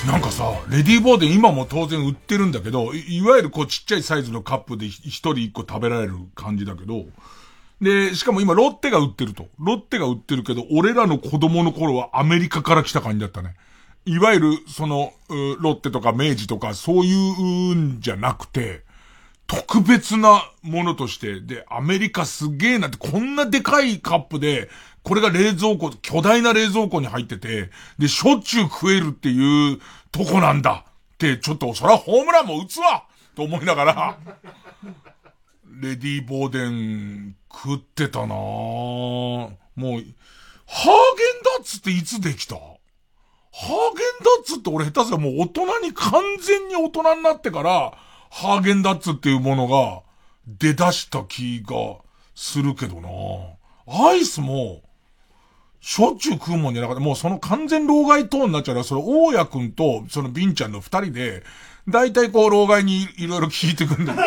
なんかさ、レディーボーデン今も当然売ってるんだけど、いわゆるこうちっちゃいサイズのカップで一人一個食べられる感じだけど、で、しかも今ロッテが売ってると。ロッテが売ってるけど、俺らの子供の頃はアメリカから来た感じだったね。いわゆる、その、ロッテとか明治とかそういうんじゃなくて、特別なものとして、で、アメリカすげえなって、こんなでかいカップで、これが冷蔵庫、巨大な冷蔵庫に入ってて、で、しょっちゅう食えるっていうとこなんだ？って、ちょっと、そらホームランも打つわ！と思いながら、レディー・ボーデン食ってたな。もう、ハーゲンダッツっていつできた？ハーゲンダッツって俺下手すらもう大人に完全に大人になってから、ハーゲンダッツっていうものが出だした気がするけどな。アイスも、しょっちゅう食うもんじゃなかった。もうその完全老害等になっちゃうから、その大家くんと、そのビンちゃんの二人で、だいたいこう老害にいろいろ聞いてくんだよ。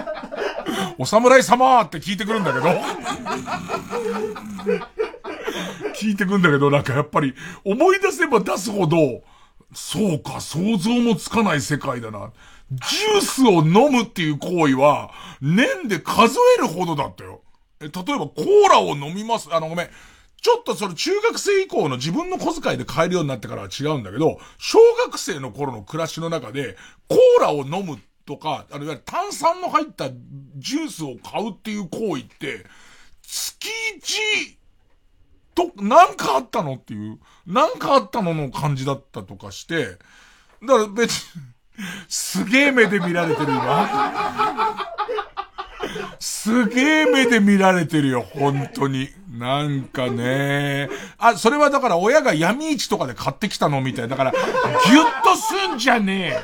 お侍様って聞いてくるんだけど。聞いてくんだけど、なんかやっぱり、思い出せば出すほど、そうか、想像もつかない世界だな。ジュースを飲むっていう行為は、年で数えるほどだったよ。え、例えばコーラを飲みます。あの、ごめん。ちょっとその中学生以降の自分の小遣いで買えるようになってからは違うんだけど、小学生の頃の暮らしの中で、コーラを飲むとか、あの、いわゆる炭酸の入ったジュースを買うっていう行為って、月一と、なんかあったのっていう、なんかあったのの感じだったとかして、だから別に、すげえ目で見られてる今。すげえ目で見られてるよ、本当に。なんかね。あ、それはだから親が闇市とかで買ってきたのみたい。だから、ギュッとすんじゃねえ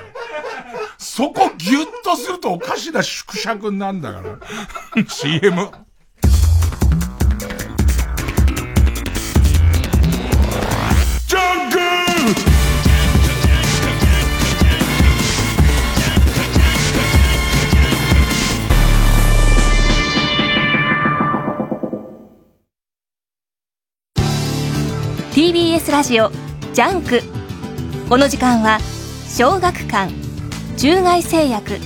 そこギュッとするとおかしな縮尺なんだから。CM。ラジオジャンク。この時間は小学館中外製薬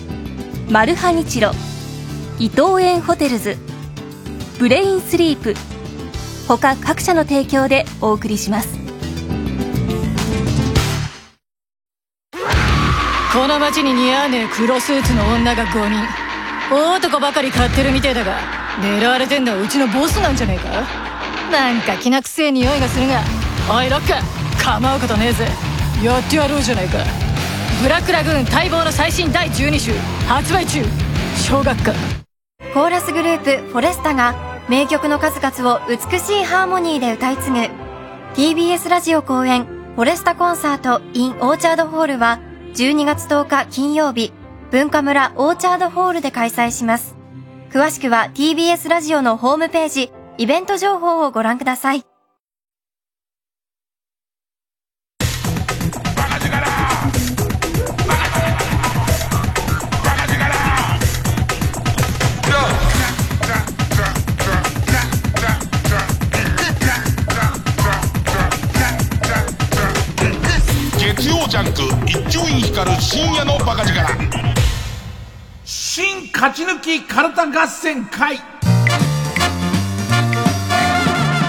マルハニチロ伊藤園ホテルズブレインスリープ他各社の提供でお送りします。この街に似合わねえ黒スーツの女が5人。大男ばかり買ってるみてえだが狙われてんのはうちのボスなんじゃねえか？なんか気なくせえ匂いがするが。おいロック構うことねえぜ。やってやろうじゃないか。ブラックラグーン待望の最新第12週発売中。小学館コーラスグループフォレスタが名曲の数々を美しいハーモニーで歌い継ぐ。TBS ラジオ公演フォレスタコンサート in オーチャードホールは12月10日金曜日文化村オーチャードホールで開催します。詳しくは TBS ラジオのホームページイベント情報をご覧ください。ャンク一丁院光る深夜のバカ力。新勝ち抜きカルタ合戦会。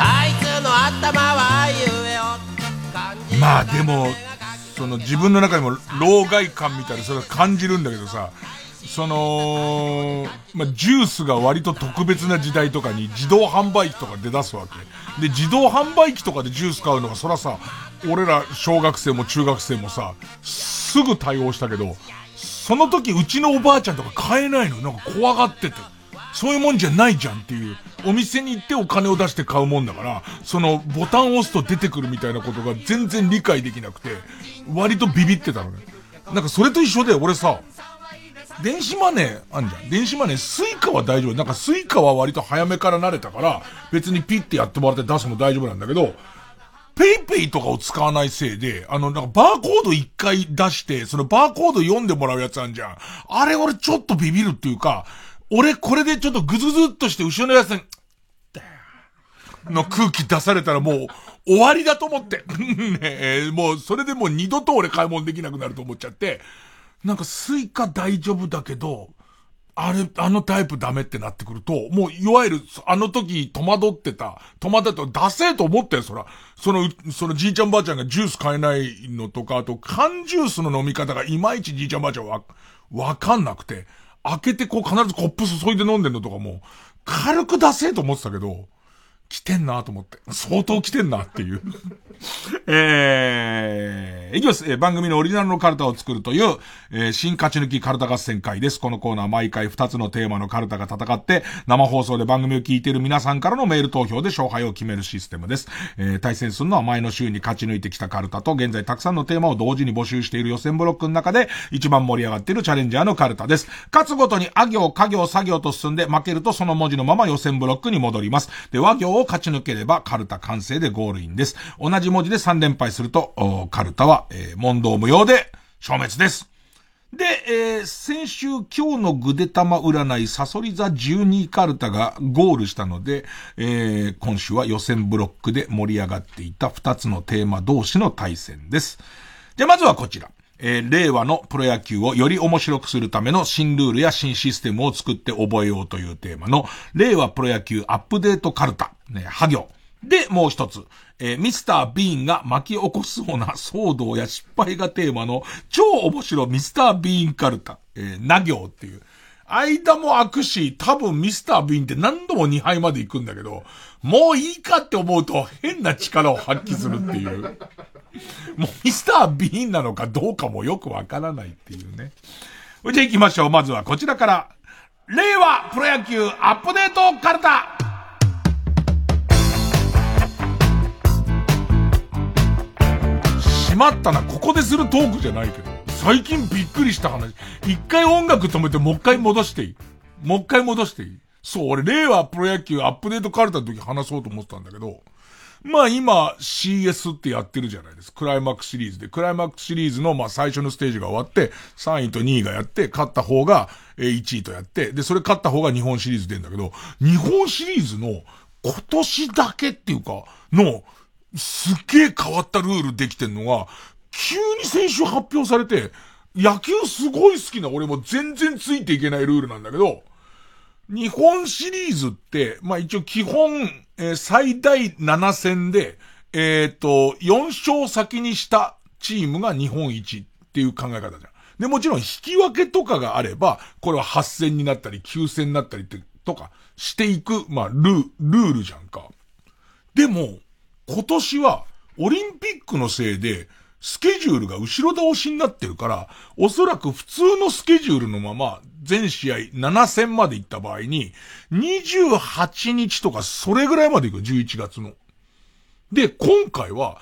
あいつの頭はゆえをまあでもその自分の中にも老害感みたいなそれは感じるんだけどさその、まあ、ジュースが割と特別な時代とかに自動販売機とか出だすわけ。で、自動販売機とかでジュース買うのが、そらさ、俺ら小学生も中学生もさ、すぐ対応したけど、その時うちのおばあちゃんとか買えないの。なんか怖がってて。そういうもんじゃないじゃんっていう。お店に行ってお金を出して買うもんだから、そのボタンを押すと出てくるみたいなことが全然理解できなくて、割とビビってたのね。なんかそれと一緒で俺さ、電子マネーあんじゃん。電子マネー、スイカは大丈夫。なんかスイカは割と早めから慣れたから、別にピッてやってもらって出すも大丈夫なんだけど、ペイペイとかを使わないせいで、あの、なんかバーコード一回出して、そのバーコード読んでもらうやつあんじゃん。あれ俺ちょっとビビるっていうか、俺これでちょっとグズグズっとして後ろのやつに、の空気出されたらもう終わりだと思って。ねえもうそれでもう二度と俺買い物できなくなると思っちゃって、なんかスイカ大丈夫だけど、あれ、あのタイプダメってなってくると、もう、いわゆる、あの時戸惑ってた、戸惑って出せと思ったよ、そら。その、そのじいちゃんばあちゃんがジュース買えないのとか、あと缶ジュースの飲み方がいまいちじいちゃんばあちゃんわ、わかんなくて、開けてこう必ずコップ注いで飲んでんのとかも、軽く出せと思ってたけど、来てんなと思って。相当来てんなっていうえー、いきます。えー、番組のオリジナルのカルタを作るという、えー、新勝ち抜きカルタ合戦会です。このコーナー毎回2つのテーマのカルタが戦って、生放送で番組を聞いている皆さんからのメール投票で勝敗を決めるシステムです。えー、対戦するのは前の週に勝ち抜いてきたカルタと、現在たくさんのテーマを同時に募集している予選ブロックの中で、一番盛り上がっているチャレンジャーのカルタです。勝つごとに、あ行、家行、作業と進んで、負けるとその文字のまま予選ブロックに戻ります。で、和行を勝ち抜ければ、カルタ完成でゴールインです。同じ文字で3連敗すると、カルタは、えー、問答無用で消滅です。で、えー、先週今日のぐでたま占い、サソリ座12カルタがゴールしたので、えー、今週は予選ブロックで盛り上がっていた2つのテーマ同士の対戦です。じゃまずはこちら。えー、令和のプロ野球をより面白くするための新ルールや新システムを作って覚えようというテーマの、令和プロ野球アップデートカルタ、ね、ハ行。で、もう一つ、えー、ミスター・ビーンが巻き起こすような騒動や失敗がテーマの超面白ミスター・ビーンカルタ、えー、な行っていう。間も開くし、多分ミスター・ビーンって何度も2敗まで行くんだけど、もういいかって思うと変な力を発揮するっていう。もうミスター・ビーンなのかどうかもよくわからないっていうね。じゃあ行きましょう。まずはこちらから。令和プロ野球アップデートカルタまったな、ここでするトークじゃないけど。最近びっくりした話。一回音楽止めてもう一回戻していいもう一回戻していいそう、俺、令和プロ野球アップデートカルタの時話そうと思ってたんだけど、まあ今 CS ってやってるじゃないですか。クライマックスシリーズで。クライマックスシリーズのまあ最初のステージが終わって、3位と2位がやって、勝った方が1位とやって、で、それ勝った方が日本シリーズ出るんだけど、日本シリーズの今年だけっていうか、の、すっげえ変わったルールできてんのが、急に先週発表されて、野球すごい好きな俺も全然ついていけないルールなんだけど、日本シリーズって、まあ一応基本、えー、最大7戦で、えっ、ー、と、4勝先にしたチームが日本一っていう考え方じゃん。で、もちろん引き分けとかがあれば、これは8戦になったり9戦になったりって、とかしていく、まあ、ル、ルールじゃんか。でも、今年は、オリンピックのせいで、スケジュールが後ろ倒しになってるから、おそらく普通のスケジュールのまま、全試合7戦まで行った場合に、28日とかそれぐらいまで行く、11月の。で、今回は、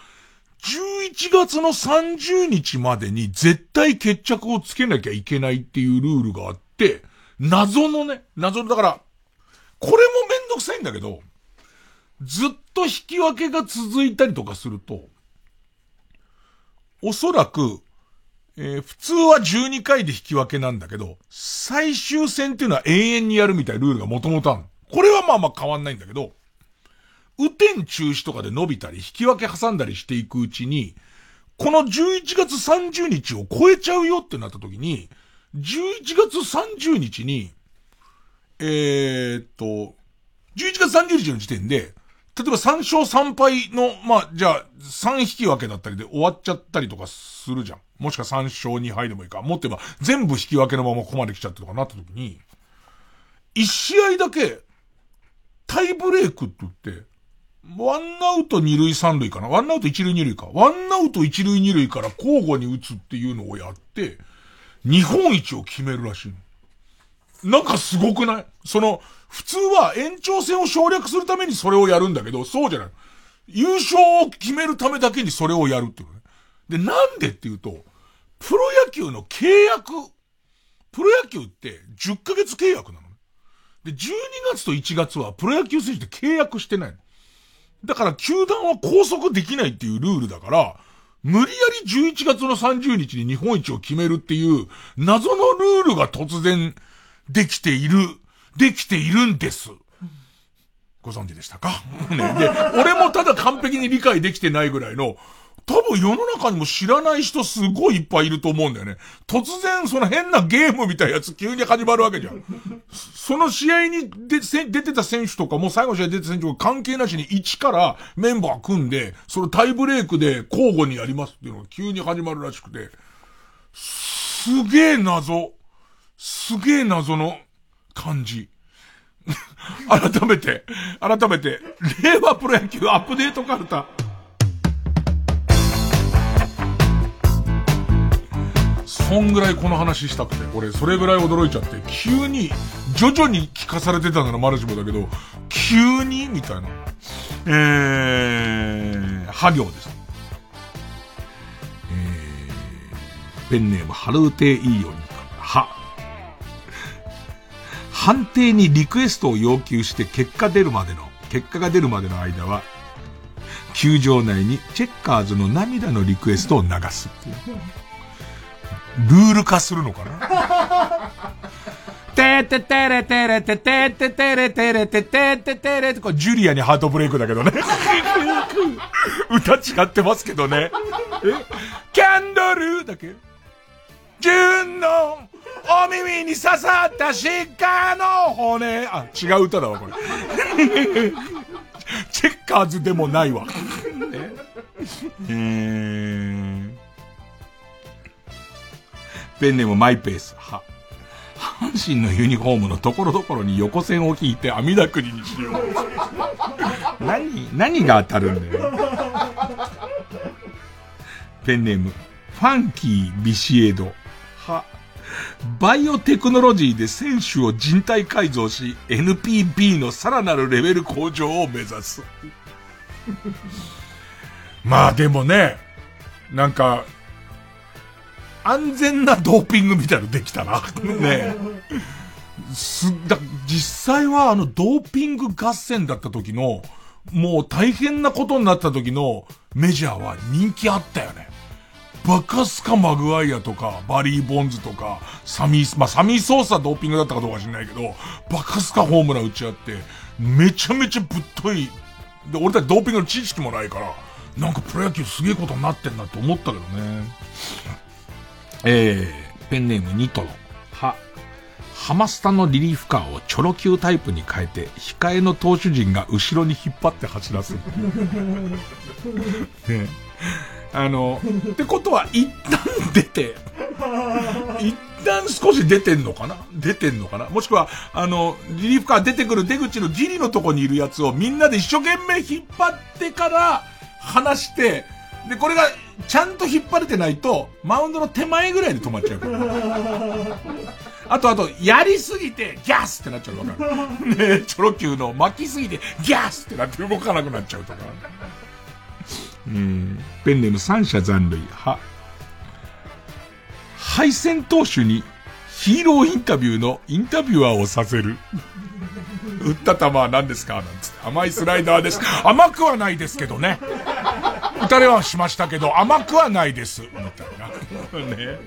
11月の30日までに絶対決着をつけなきゃいけないっていうルールがあって、謎のね、謎の、だから、これもめんどくさいんだけど、ずっと引き分けが続いたりとかすると、おそらく、えー、普通は12回で引き分けなんだけど、最終戦っていうのは永遠にやるみたいなルールがもともとある。これはまあまあ変わんないんだけど、雨天中止とかで伸びたり、引き分け挟んだりしていくうちに、この11月30日を超えちゃうよってなった時に、11月30日に、えー、っと、11月30日の時点で、例えば3勝3敗の、まあ、じゃあ、3引き分けだったりで終わっちゃったりとかするじゃん。もしくは3勝2敗でもいいか。もっと言えば、全部引き分けのままここまで来ちゃってとかなった時に、1試合だけ、タイブレークって言って、ワンアウト2塁3塁かなワンアウト1塁2塁か。ワンアウト1塁2塁から交互に打つっていうのをやって、日本一を決めるらしいなんかすごくない？その、普通は延長戦を省略するためにそれをやるんだけど、そうじゃない。優勝を決めるためだけにそれをやるっていうね。で、なんでっていうと、プロ野球の契約、プロ野球って10ヶ月契約なのね。で、12月と1月はプロ野球選手って契約してないの。だから球団は拘束できないっていうルールだから、無理やり11月の30日に日本一を決めるっていう謎のルールが突然できているできているんです。ご存知でしたか？ね。で、俺もただ完璧に理解できてないぐらいの、多分世の中にも知らない人すごいいっぱいいると思うんだよね。突然その変なゲームみたいなやつ急に始まるわけじゃん。その試合に出出てた選手とかも最後の試合出てた選手が関係なしに1からメンバー組んで、そのタイブレイクで交互にやりますっていうのが急に始まるらしくて、すげえ謎。すげえ謎の感じ。改めて、改めて、令和プロ野球アップデートカルタ。そんぐらいこの話したくて、俺それぐらい驚いちゃって、急に、徐々に聞かされてたのがマルチもだけど、急にみたいな。えー、は行です。えー、ペンネーム、ハルーテイーヨンは、判定にリクエストを要求して結果出るまでの、結果が出るまでの間は、球場内にチェッカーズの涙のリクエストを流すっていう。ルール化するのかな？てててれてれててててれてれててててれって、これジュリアにハートブレイクだけどね。歌違ってますけどね。えキャンドルだけ純のお耳に刺さった鹿の骨。あ、違う歌だわ、これ。チェッカーズでもないわ。えー、ペンネームマイペース。は。阪神のユニフォームのところどころに横線を引いて網だくりにしよう。何、何が当たるんだよ。ペンネーム、ファンキービシエド。は。バイオテクノロジーで選手を人体改造し、NPB のさらなるレベル向上を目指す。まあでもね、なんか、安全なドーピングみたいのできたな。ねす、だ、実際はあのドーピング合戦だった時の、もう大変なことになった時のメジャーは人気あったよね。バカスカ・マグワイアとか、バリー・ボンズとか、サミー、まあ、サミー・ソースはドーピングだったかどうか知らないけど、バカスカホームラン打ち合って、めちゃめちゃぶっとい。で、俺たちドーピングの知識もないから、なんかプロ野球すげえことになってんなって思ったけどね。えー、ペンネームニトロ。は、ハマスタのリリーフカーをチョロ級タイプに変えて、控えの投手陣が後ろに引っ張って走らせる。ねあの、ってことは一旦出て、一旦少し出てんのかな？出てんのかな？もしくは、あの、リリーフカー出てくる出口のギリのとこにいるやつをみんなで一生懸命引っ張ってから離して、で、これがちゃんと引っ張れてないと、マウンドの手前ぐらいで止まっちゃうから。あとあと、やりすぎて、ギャスってなっちゃうわかる。ねチョロ Q の巻きすぎて、ギャスってなって動かなくなっちゃうとか。うん。ペンネーム三者残塁。は。敗戦投手にヒーローインタビューのインタビュアーをさせる。打った球は何ですか？なんつって。甘いスライダーです。甘くはないですけどね。打たれはしましたけど、甘くはないです。みたいな。ね。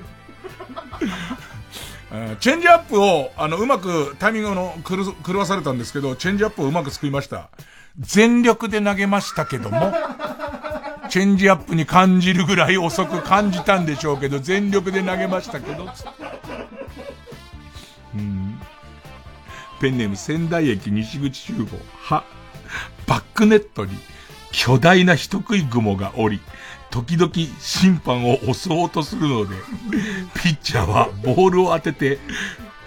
チェンジアップを、あの、うまくタイミングの狂狂わされたんですけど、チェンジアップをうまく救いました。全力で投げましたけども、チェンジアップに感じるぐらい遅く感じたんでしょうけど、全力で投げましたけど、うん。ペンネーム仙台駅西口集合。は、バックネットに巨大な人食い雲がおり、時々審判を襲おうとするので、ピッチャーはボールを当てて、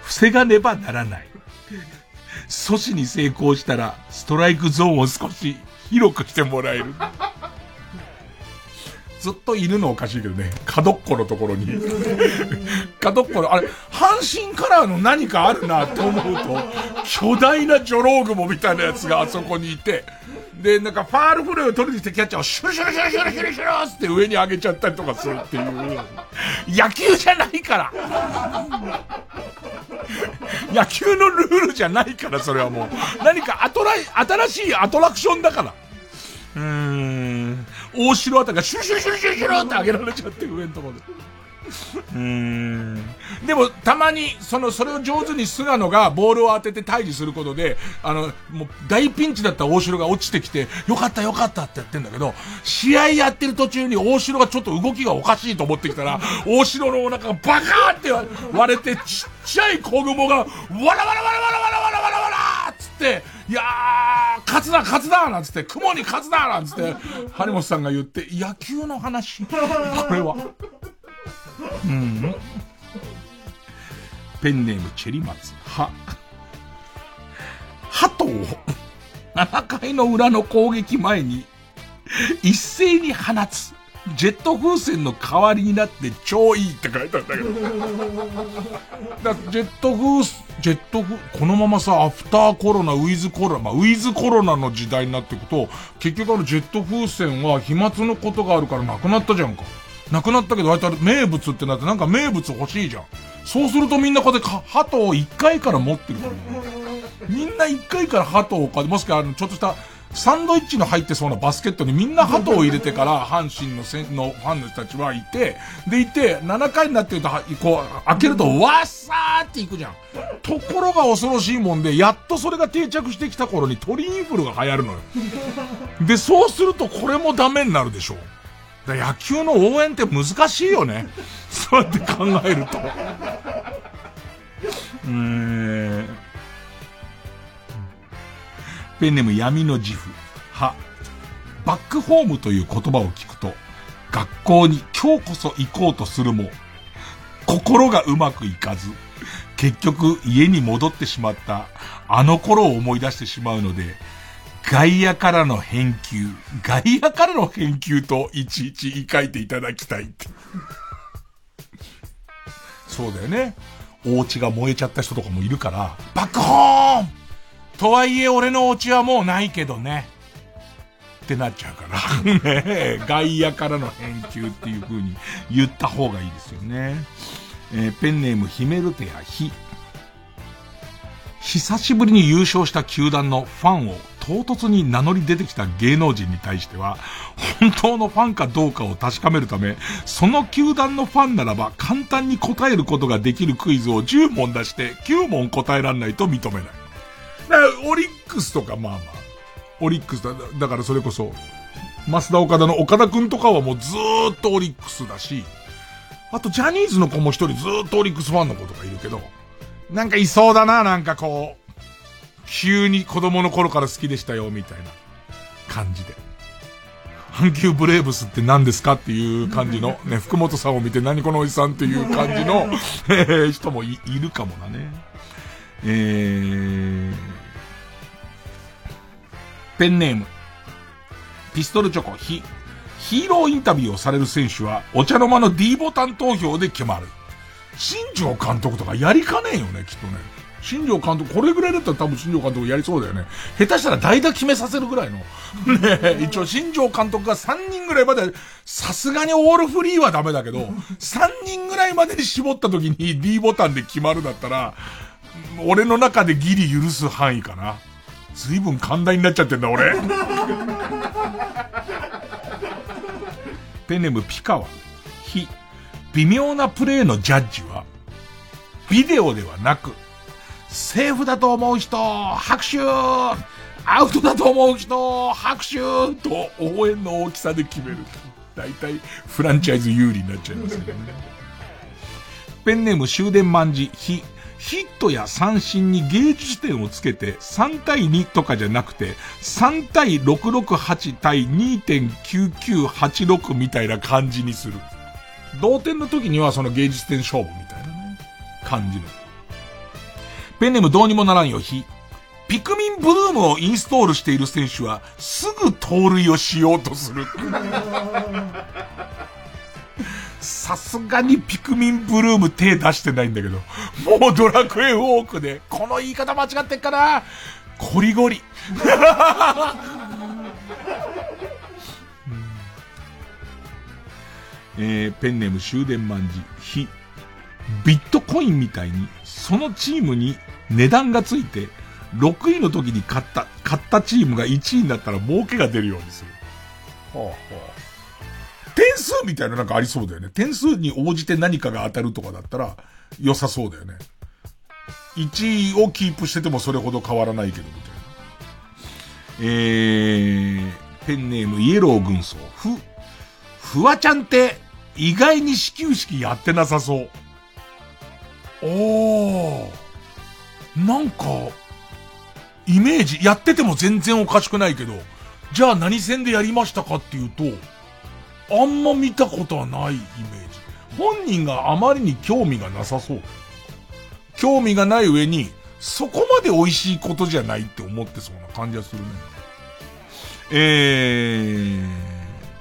防がねばならない。阻止に成功したら、ストライクゾーンを少し広くしてもらえる。ずっといるのおかしいけどね。角っこのところに。角っこの、あれ、阪神カラーの何かあるなと思うと、巨大なジョローグモみたいなやつがあそこにいて、で、なんかファールフライを取りに来てキャッチャーをシュルシュルシュルシュルシュルシュルって上に上げちゃったりとかするっていう。野球じゃないから野球のルールじゃないから、それはもう。何かアトラ、新しいアトラクションだから。うん。大城あたりがシュルシュシュシュシュって上げられちゃって上のところで。うん。でも、たまに、その、それを上手に菅野がボールを当てて退治することで、あの、もう、大ピンチだった大城が落ちてきて、よかったよかったってやってんだけど、試合やってる途中に大城がちょっと動きがおかしいと思ってきたら、大城のお腹がバカーって割れて、ちっちゃい小雲が、わらわらわらわらわらわらわらわら、いやー、勝つだ勝つだなんつって、雲に勝つだなんつって、張本さんが言って、野球の話 これは。うん。ペンネームチェリマツ。は。鳩を、7回の裏の攻撃前に、一斉に放つ。ジェット風船の代わりになって超いいって書いてあるんだけど。だジェット風、ジェット風、このままさ、アフターコロナ、ウィズコロナ、まあ、ウィズコロナの時代になっていくと、結局あのジェット風船は飛沫のことがあるからなくなったじゃんか。なくなったけど、あいつ名物ってなってなんか名物欲しいじゃん。そうするとみんなこうやって鳩を1回から持ってるから、ね、みんな1回から鳩をか、もしくはあの、ちょっとした、サンドイッチの入ってそうなバスケットにみんな鳩を入れてから阪神のせのファンの人たちはいて、でいて、7回になってると、こう、開けるとわっさーっていくじゃん。ところが恐ろしいもんで、やっとそれが定着してきた頃に鳥インフルが流行るのよ。で、そうするとこれもダメになるでしょ。だ野球の応援って難しいよね。そうやって考えると。うーん。ペンネーム闇の自負。は、バックホームという言葉を聞くと、学校に今日こそ行こうとするも、心がうまくいかず、結局家に戻ってしまったあの頃を思い出してしまうので、外野からの返球、外野からの返球といちいち言い換えていただきたいって。そうだよね。お家が燃えちゃった人とかもいるから、バックホームとはいえ俺のお家はもうないけどね。ってなっちゃうからね。外野からの返球っていう風に言った方がいいですよね。えー、ペンネームヒメルテアヒ。久しぶりに優勝した球団のファンを唐突に名乗り出てきた芸能人に対しては、本当のファンかどうかを確かめるため、その球団のファンならば簡単に答えることができるクイズを10問出して9問答えられないと認めない。だからオリックスとかまあまあ、オリックスだ、だからそれこそ、増田岡田の岡田くんとかはもうずーっとオリックスだし、あとジャニーズの子も一人ずーっとオリックスファンの子とかいるけど、なんかいそうだな、なんかこう、急に子供の頃から好きでしたよ、みたいな感じで。阪急ブレーブスって何ですかっていう感じの、ね、福本さんを見て何このおじさんっていう感じの、え 人もいるかもだね。えー、ペンネーム、ピストルチョコ、ヒ、ヒーローインタビューをされる選手は、お茶の間の D ボタン投票で決まる。新庄監督とかやりかねえよね、きっとね。新庄監督、これぐらいだったら多分新庄監督やりそうだよね。下手したら代打決めさせるぐらいの。ね一応新庄監督が3人ぐらいまで、さすがにオールフリーはダメだけど、3人ぐらいまでに絞った時に D ボタンで決まるだったら、俺の中でギリ許す範囲かな。随分寛大になっちゃってんだ、俺。ペンネームピカワ。非、微妙なプレーのジャッジは、ビデオではなく、セーフだと思う人、拍手アウトだと思う人、拍手と応援の大きさで決める。大体、フランチャイズ有利になっちゃいますけどね。ペンネーム終電万事、非、ヒットや三振に芸術点をつけて3対2とかじゃなくて3対668対2.9986みたいな感じにする。同点の時にはその芸術点勝負みたいなね、感じの。ペンネームどうにもならんよ、ひ。ピクミンブルームをインストールしている選手は、すぐ盗塁をしようとする。さすがにピクミンブルーム手出してないんだけど、もうドラクエウォークで、この言い方間違ってっかな。コリゴリ。えー、ペンネーム終電万事、非、ビットコインみたいに、そのチームに値段がついて、6位の時に買った、買ったチームが1位になったら儲けが出るようにする。はあはあ、点数みたいななんかありそうだよね。点数に応じて何かが当たるとかだったら良さそうだよね。1位をキープしててもそれほど変わらないけど、みたいな。えー、ペンネームイエロー軍曹。ふ、フワちゃんって意外に始球式やってなさそう。おー。なんか、イメージ、やってても全然おかしくないけど、じゃあ何戦でやりましたかっていうと、あんま見たことはないイメージ。本人があまりに興味がなさそう。興味がない上に、そこまで美味しいことじゃないって思ってそうな感じがするね。え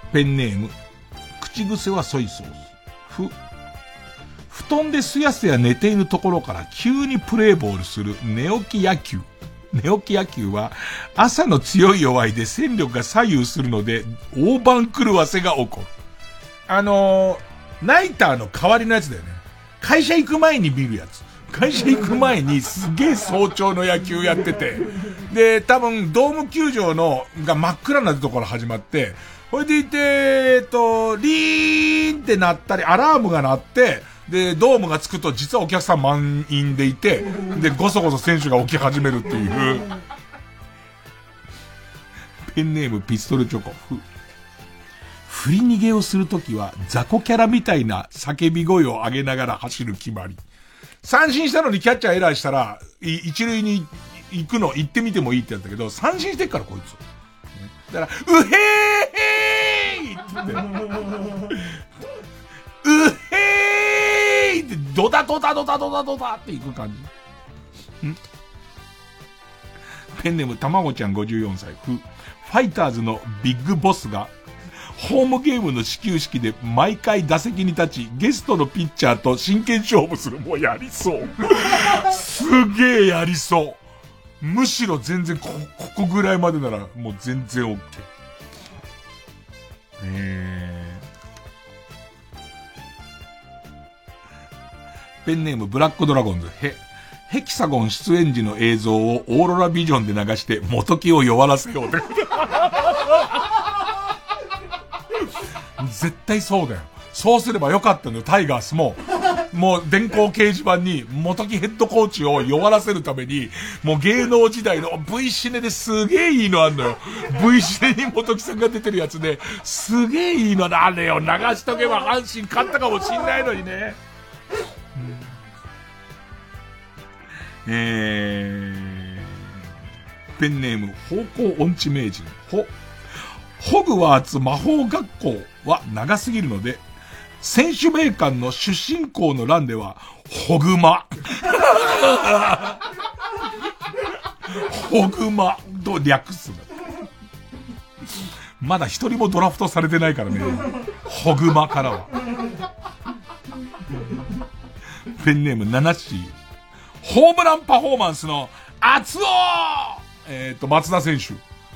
ー、ペンネーム。口癖はソイソース。ふ、布団ですやすや寝ているところから急にプレーボールする寝起き野球。寝起き野球は朝の強い弱いで戦力が左右するので大番狂わせが起こる。あのー、ナイターの代わりのやつだよね。会社行く前に見るやつ。会社行く前にすげえ早朝の野球やってて、で、多分ドーム球場の、が真っ暗なところ始まって、ほいでいて、えっと、リーンってなったり、アラームが鳴って、で、ドームがつくと実はお客さん満員でいて、で、ごそごそ選手が起き始めるっていう。ペンネームピストルチョコ。振り逃げをするときは雑魚キャラみたいな叫び声を上げながら走る決まり。三振したのにキャッチャーエラーしたら、一塁に行くの、行ってみてもいいってやったけど、三振してっからこいつ。だから、うへーいって言って、うへーいって、ドダドダドダドダドダっていく感じ。ん？ペンネームたまごちゃん54歳。ファイターズのビッグボスがホームゲームの始球式で毎回打席に立ち、ゲストのピッチャーと真剣勝負する。もうやりそう。すげえやりそう。むしろ全然こ、ここぐらいまでならもう全然 OK。えー、ペンネームブラックドラゴンズ。へ、ヘキサゴン出演時の映像をオーロラビジョンで流して元木を弱らせよう絶対そうだよ。そうすればよかったのよ、タイガースも。もう電光掲示板に元木ヘッドコーチを弱らせるために、もう芸能時代の V シネですげえいいのあんのよ。V シネに元木さんが出てるやつで、すげえいいのあれよ。流しとけば阪神勝ったかもしんないのにね。えー、ペンネーム、方向音痴名人、ほ、ホグワーツ魔法学校は長すぎるので、選手名鑑の出身校の欄では、ホグマ。ホグマと略すまだ一人もドラフトされてないからね。ホグマからは。ペンネームナナッシー。ホームランパフォーマンスの熱男えっ、ー、と、松田選手。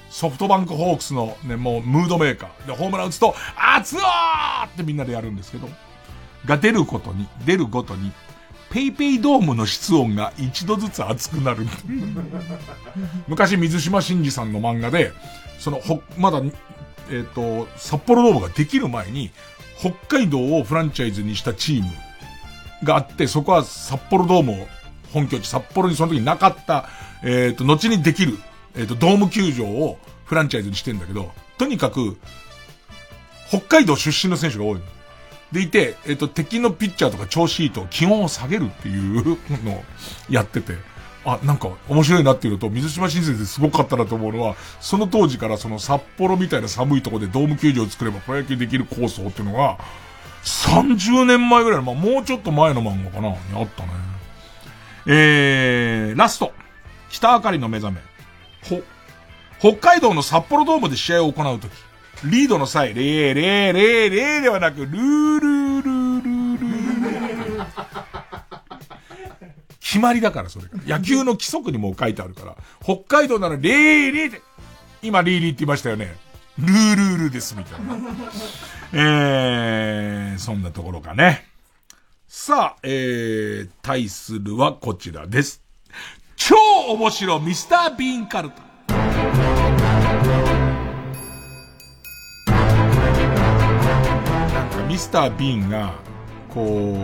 ソフトバンクホークスのね、もうムードメーカー。で、ホームラン打つと、熱男ってみんなでやるんですけど、が出ることに、出るごとに、ペイペイドームの室温が一度ずつ熱くなる。昔水島真司さんの漫画で、その、ほ、まだ、えっ、ー、と、札幌ドームができる前に、北海道をフランチャイズにしたチームがあって、そこは札幌ドームを本拠地、札幌にその時なかった、えっ、ー、と、後にできるえっ、ー、と、ドーム球場をフランチャイズにしてんだけど、とにかく、北海道出身の選手が多い。でいて、えっ、ー、と、敵のピッチャーとか調子いいと気温を下げるっていうのをやってて、あ、なんか面白いなっていうのと、水島新先生すごかったなと思うのは、その当時からその札幌みたいな寒いとこでドーム球場を作ればプロ野球できる構想っていうのが、30年前ぐらいの、まあもうちょっと前の漫画かな、にあったね。えー、ラスト。北あかりの目覚め。ほ、北海道の札幌ドームで試合を行うとき、リードの際、レーレーレーレーではなく、ルールールールールール決まりだから、それが。野球の規則にも書いてあるから。北海道ならレーレーで、今リーリーって言いましたよね。ルールールです、みたいな。えー、そんなところかね。さあ、えー、対するはこちらです。超面白ミスター・ビーンカルタ。なんかミスター・ビーンが、こ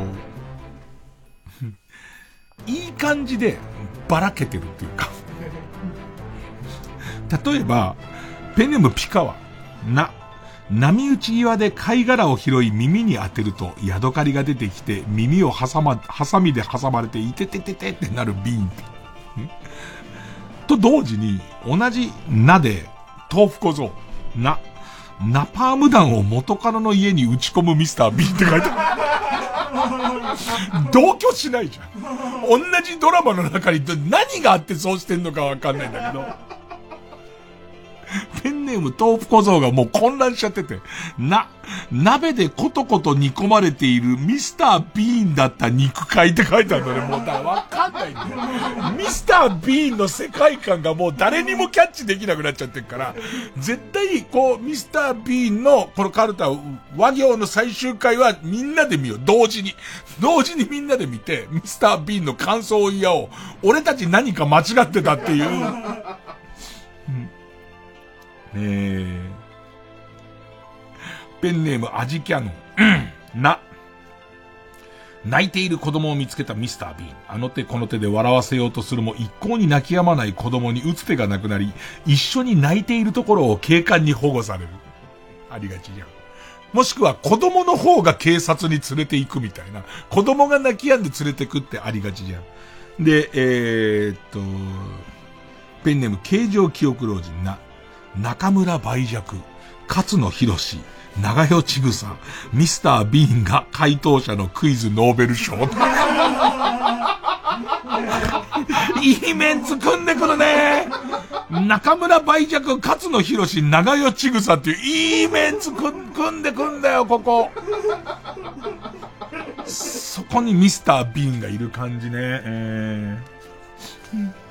う、いい感じでばらけてるっていうか 例えば、ペネムピカワ、な、波打ち際で貝殻を拾い耳に当てると、ヤドカリが出てきて、耳を挟ま、ハサミで挟まれて、いててててってなるビン。と同時に、同じなで、豆腐小僧、な、ナパーム弾を元カノの家に打ち込むミスター B って書いてある。同居しないじゃん。同じドラマの中に何があってそうしてんのかわかんないんだけど。ペンネーム豆腐小僧がもう混乱しちゃってて、な、鍋でコトコト煮込まれているミスター・ビーンだった肉塊って書いてあるのね。もうだ、わかんないんだよ。ミスター・ビーンの世界観がもう誰にもキャッチできなくなっちゃってるから、絶対、こう、ミスター・ビーンのこのカルタ、和行の最終回はみんなで見よう。同時に。同時にみんなで見て、ミスター・ビーンの感想を言い合おう。俺たち何か間違ってたっていう。うんえー、ペンネームアジキャノン。うん、な。泣いている子供を見つけたミスター・ビーン。あの手この手で笑わせようとするも一向に泣き止まない子供に打つ手がなくなり、一緒に泣いているところを警官に保護される。ありがちじゃん。もしくは子供の方が警察に連れて行くみたいな。子供が泣き止んで連れてくってありがちじゃん。で、えー、っと、ペンネーム形状記憶老人な。中村梅弱、勝野博士、長代千草、ミスター・ビーンが回答者のクイズノーベル賞。いいメンツ組んでくるね。中村梅弱、勝野博士、長代千草っていういいメンツ組んでくんだよ、ここ。そこにミスター・ビーンがいる感じね。えー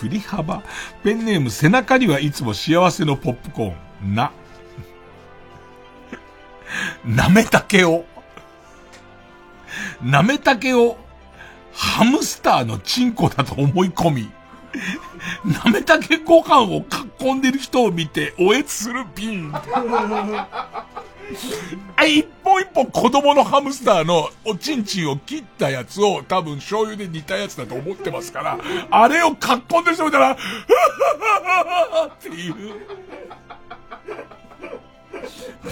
振り幅。ペンネーム背中にはいつも幸せのポップコーン。な。なめたけを。なめたけを、ハムスターのチンコだと思い込み、なめたけご飯を囲んでる人を見て、おえつするピン。あ、一本一本子供のハムスターのおちんちんを切ったやつを多分醤油で煮たやつだと思ってますから、あれをかっこんでる人見たら、っていう。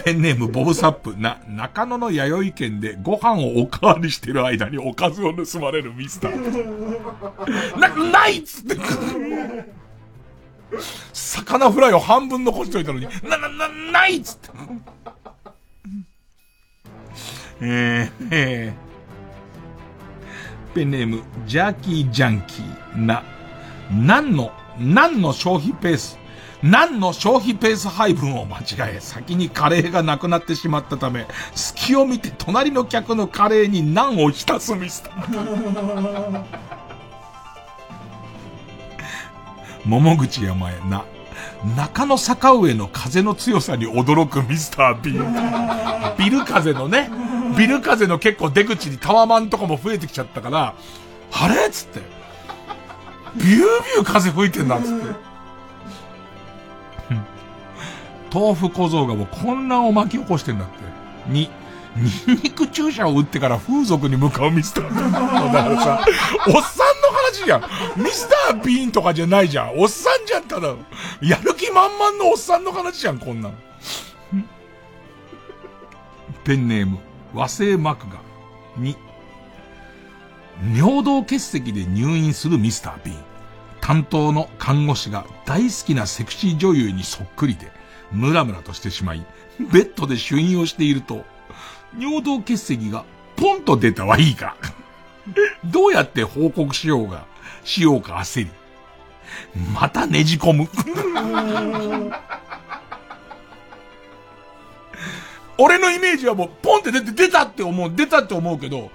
ペンネームボブサップ、な、中野の弥生県でご飯をおかわりしてる間におかずを盗まれるミスター。な、ないっつって。魚フライを半分残しといたのに、な、な、な、ないっつって。えー、えー、ペンネーム、ジャーキージャンキーな、何の、何の消費ペース、何の消費ペース配分を間違え、先にカレーがなくなってしまったため、隙を見て隣の客のカレーにナンを浸すミスター。桃口山へな、中野坂上の風の強さに驚くミスター・ビービル風のね、ビル風の結構出口にタワマンとかも増えてきちゃったから、あれ？っつって。ビュービュー風吹いてんだっつって。豆腐小僧がもう混乱を巻き起こしてんだって。に、ニンニク注射を打ってから風俗に向かうミスター。だからさ、おっさんの話じゃん。ミスター・ビーンとかじゃないじゃん。おっさんじゃん、ただ。やる気満々のおっさんの話じゃん、こんなの。ペンネーム、和製マクガ。2、尿道結石で入院するミスター・ビーン。担当の看護師が大好きなセクシー女優にそっくりで、ムラムラとしてしまい、ベッドで主院をしていると、尿道結石がポンと出たはいいか。どうやって報告しようが、しようか焦り。またねじ込む。俺のイメージはもう、ポンって出て、出たって思う、出たって思うけど、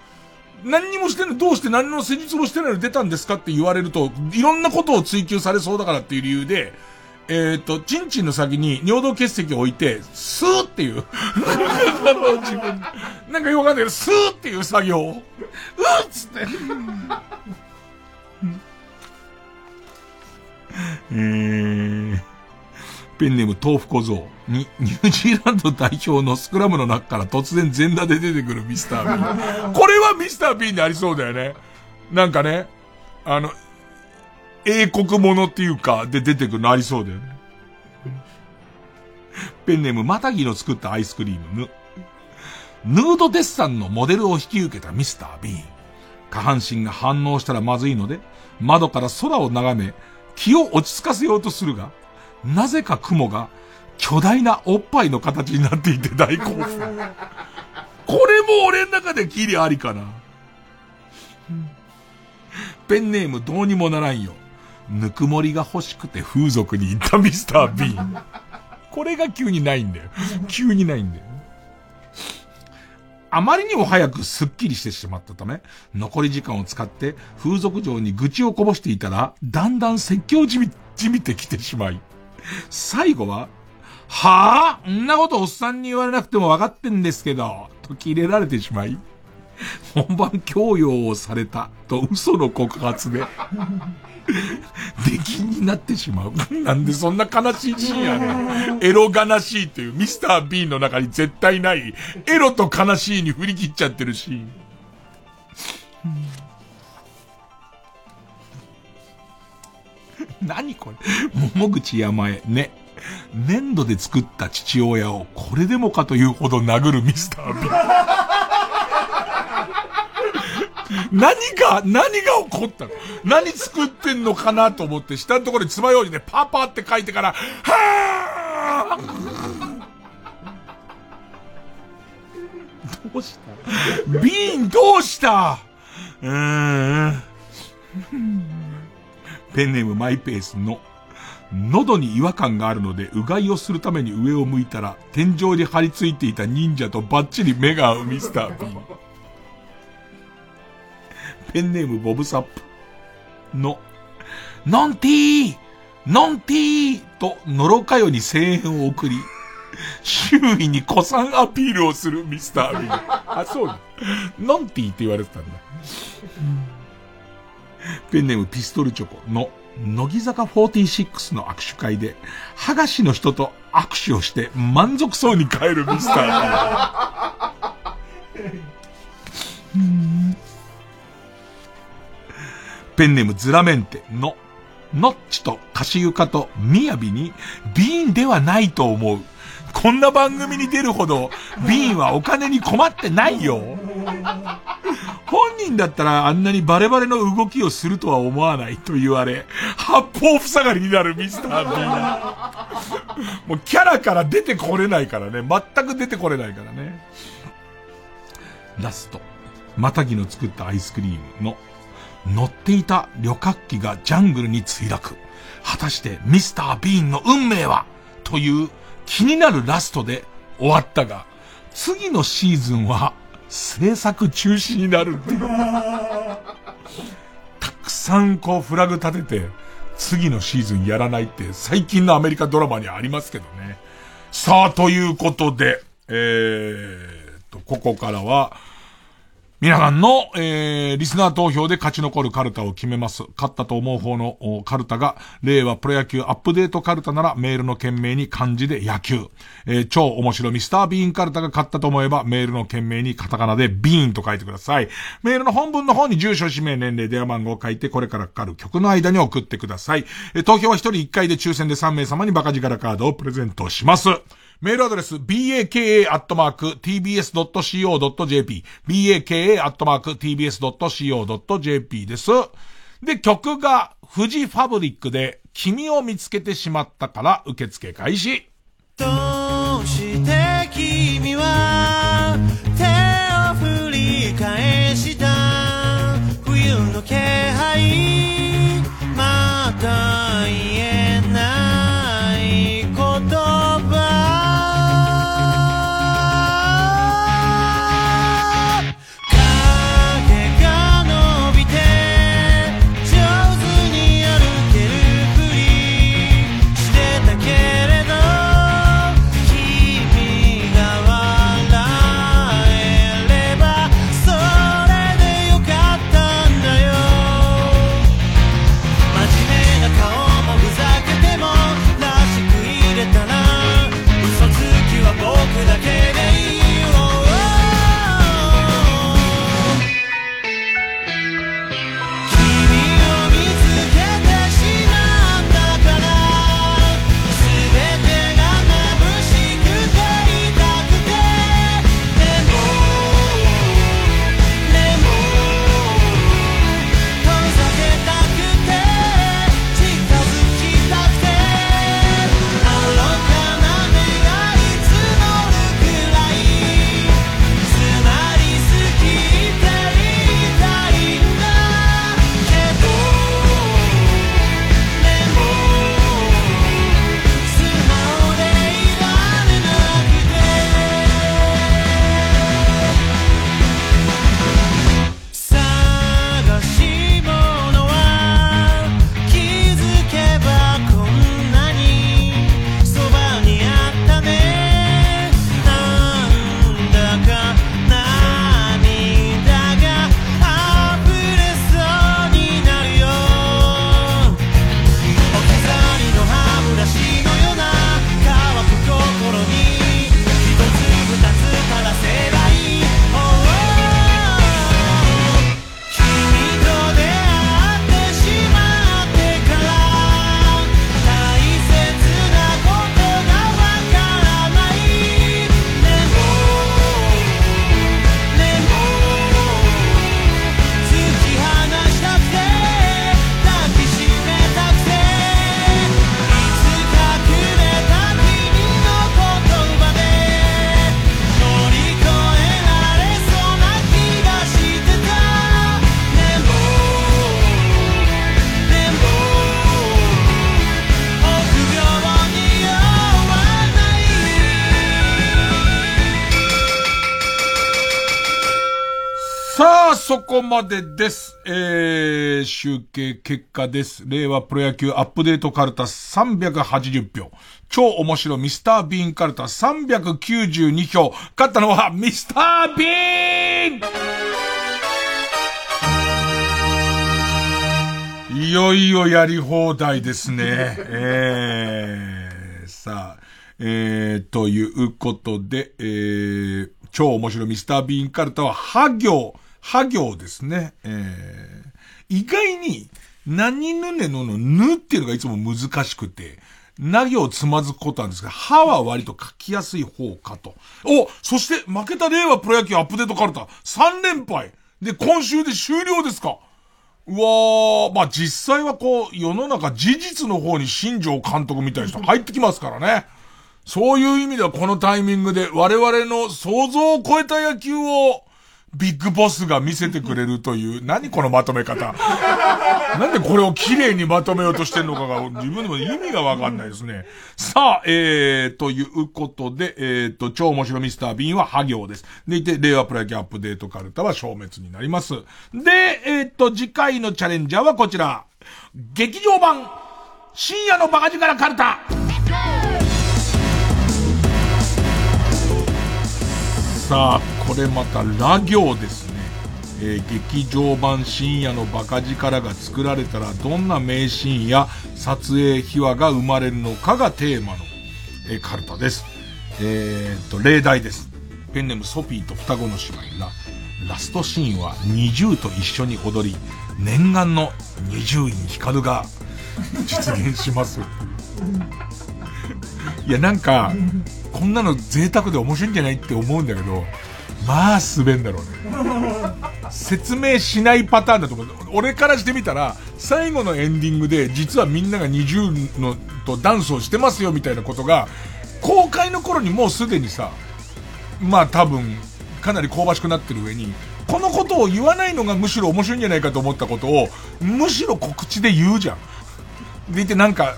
何にもしてない、どうして何の施術もしてないの出たんですかって言われると、いろんなことを追求されそうだからっていう理由で、えっ、ー、と、チンチンの先に尿道結石を置いて、スーっていう。あの、自分、なんかよくわかんないけど、スーっていう作業を、うっつって。えー、ペンネーム豆腐小僧に、ニュージーランド代表のスクラムの中から突然全裸で出てくるミスター・ビン。これはミスター・ビンでありそうだよね。なんかね、あの、英国ものっていうか、で出てくるのありそうだよね。ペンネーム、またぎの作ったアイスクリーム、ヌ。ヌードデッサンのモデルを引き受けたミスター・ビーン。下半身が反応したらまずいので、窓から空を眺め、気を落ち着かせようとするが、なぜか雲が巨大なおっぱいの形になっていて大興奮。これも俺の中でキリありかな。ペンネームどうにもならんよ。ぬくもりが欲しくて風俗に行ったミスター・ビーン。これが急にないんだよ。急にないんだよ。あまりにも早くスッキリしてしまったため、残り時間を使って風俗場に愚痴をこぼしていたら、だんだん説教じみ、じみてきてしまい、最後は、はぁ、あ、んなことおっさんに言われなくても分かってんですけど、と切れられてしまい、本番強要をされたと嘘の告発で、出禁になってしまう。なんでそんな悲しいシーンやねん。エロ悲しいというミスター・ビーンの中に絶対ない、エロと悲しいに振り切っちゃってるシーン。何これ？桃口山へ、ね。粘土で作った父親をこれでもかというほど殴るミスター・ビーン。何が、何が起こったの？何作ってんのかなと思って、下のところに爪楊枝でパーパーって書いてから、はぁどうした？ビーンどうした？うーん。ペンネームマイペースの、喉に違和感があるので、うがいをするために上を向いたら、天井に張り付いていた忍者とバッチリ目が合うミスター・ビン。ペンネームボブサップの、ノンティーノンティーと、のろかよに声援を送り、周囲に古参アピールをするミスター・ビー。あ、そうだ。ノンティーって言われてたんだ。ペンネームピストルチョコの、乃木坂46の握手会で、剥がしの人と握手をして満足そうに帰るミスター・ビー。ペンネームズラメンテの、ノッチとカシユカとミヤビに、ビーンではないと思う。こんな番組に出るほど、ビーンはお金に困ってないよ。本人だったらあんなにバレバレの動きをするとは思わないと言われ、八方塞がりになるミスター・ビーン。もうキャラから出てこれないからね。全く出てこれないからね。ラスト。またぎの作ったアイスクリームの乗っていた旅客機がジャングルに墜落。果たしてミスター・ビーンの運命は？という気になるラストで終わったが、次のシーズンは制作中止になるっていう。たくさんこうフラグ立てて、次のシーズンやらないって最近のアメリカドラマにありますけどね。さあ、ということで、えーと、ここからは、皆さんの、えー、リスナー投票で勝ち残るカルタを決めます。勝ったと思う方のカルタが、令和プロ野球アップデートカルタならメールの件名に漢字で野球。えー、超面白ミスタービーンカルタが勝ったと思えば、メールの件名にカタカナでビーンと書いてください。メールの本文の方に住所、氏名、年齢、電話番号を書いて、これからかかる曲の間に送ってください。えー、投票は1人1回で抽選で3名様にバカ力カードをプレゼントします。メールアドレス、baka.tbs.co.jp、baka.tbs.co.jp です。で、曲が、富士ファブリックで、君を見つけてしまったから受付開始。どうして君は手を振り返した？冬の気配またこまでです。えー、集計結果です。令和プロ野球アップデートカルタ380票。超面白ミスタービーンカルタ392票。勝ったのはミスタービーンいよいよやり放題ですね。えー、さあ、えー、ということで、えー、超面白ミスタービーンカルタは、は行、は行ですね。えー、意外に、何ぬねののぬっていうのがいつも難しくて、な行つまずくことなんですが、はは割と書きやすい方かと。おそして負けた令和プロ野球アップデートカルタ、3連敗。で、今週で終了ですか。うわー、まあ、実際はこう、世の中事実の方に新庄監督みたいな人 入ってきますからね。そういう意味ではこのタイミングで我々の想像を超えた野球をビッグボスが見せてくれるという、何このまとめ方？なんでこれを綺麗にまとめようとしてんのかが自分でも意味がわかんないですね。さあ、えー、ということで、えー、と、超面白ミスター・ビーンは破行です。でいて、令和プロ野球アップデートカルタは消滅になります。で、えー、と、次回のチャレンジャーはこちら。劇場版、深夜のバカ力カルタ。さあ、これまたラ行ですね。えー、劇場版深夜のバカ力が作られたらどんな名シーンや撮影秘話が生まれるのかがテーマの、えー、カルタです。えー、っと、例題です。ペンネームソフィーと双子の姉妹が、ラストシーンは二重と一緒に踊り、念願の二重院光が実現します。いや、なんか、こんなの贅沢で面白いんじゃないって思うんだけど、まあ滑んだろうね。説明しないパターンだと思う。俺からしてみたら、最後のエンディングで、実はみんなが20のとダンスをしてますよみたいなことが、公開の頃にもうすでにさ、まあ多分、かなり香ばしくなってる上に、このことを言わないのがむしろ面白いんじゃないかと思ったことを、むしろ告知で言うじゃん。でいてなんか、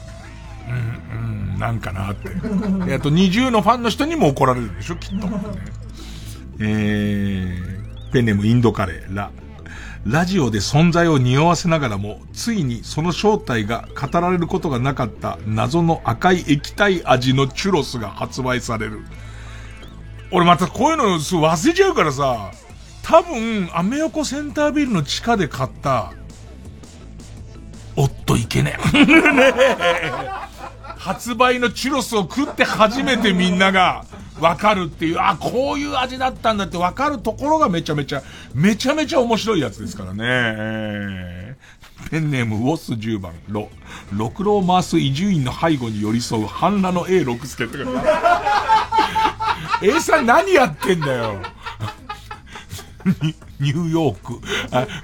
うん、うん、なんかなって。えっと、20のファンの人にも怒られるでしょ、きっと。ね、えー、ペンネームインドカレー、ラ。ラジオで存在を匂わせながらも、ついにその正体が語られることがなかった謎の赤い液体味のチュロスが発売される。俺またこういうの忘れちゃうからさ、多分、アメ横センタービルの地下で買った、おっといけねえ。ね発売のチュロスを食って初めてみんながわかるっていう、あ、こういう味だったんだってわかるところがめちゃめちゃ、めちゃめちゃ面白いやつですからね。ペンネームウォス10番、ロ、六郎回す伊集院の背後に寄り添う半裸の A 六助って A さん何やってんだよ。ニューヨーク、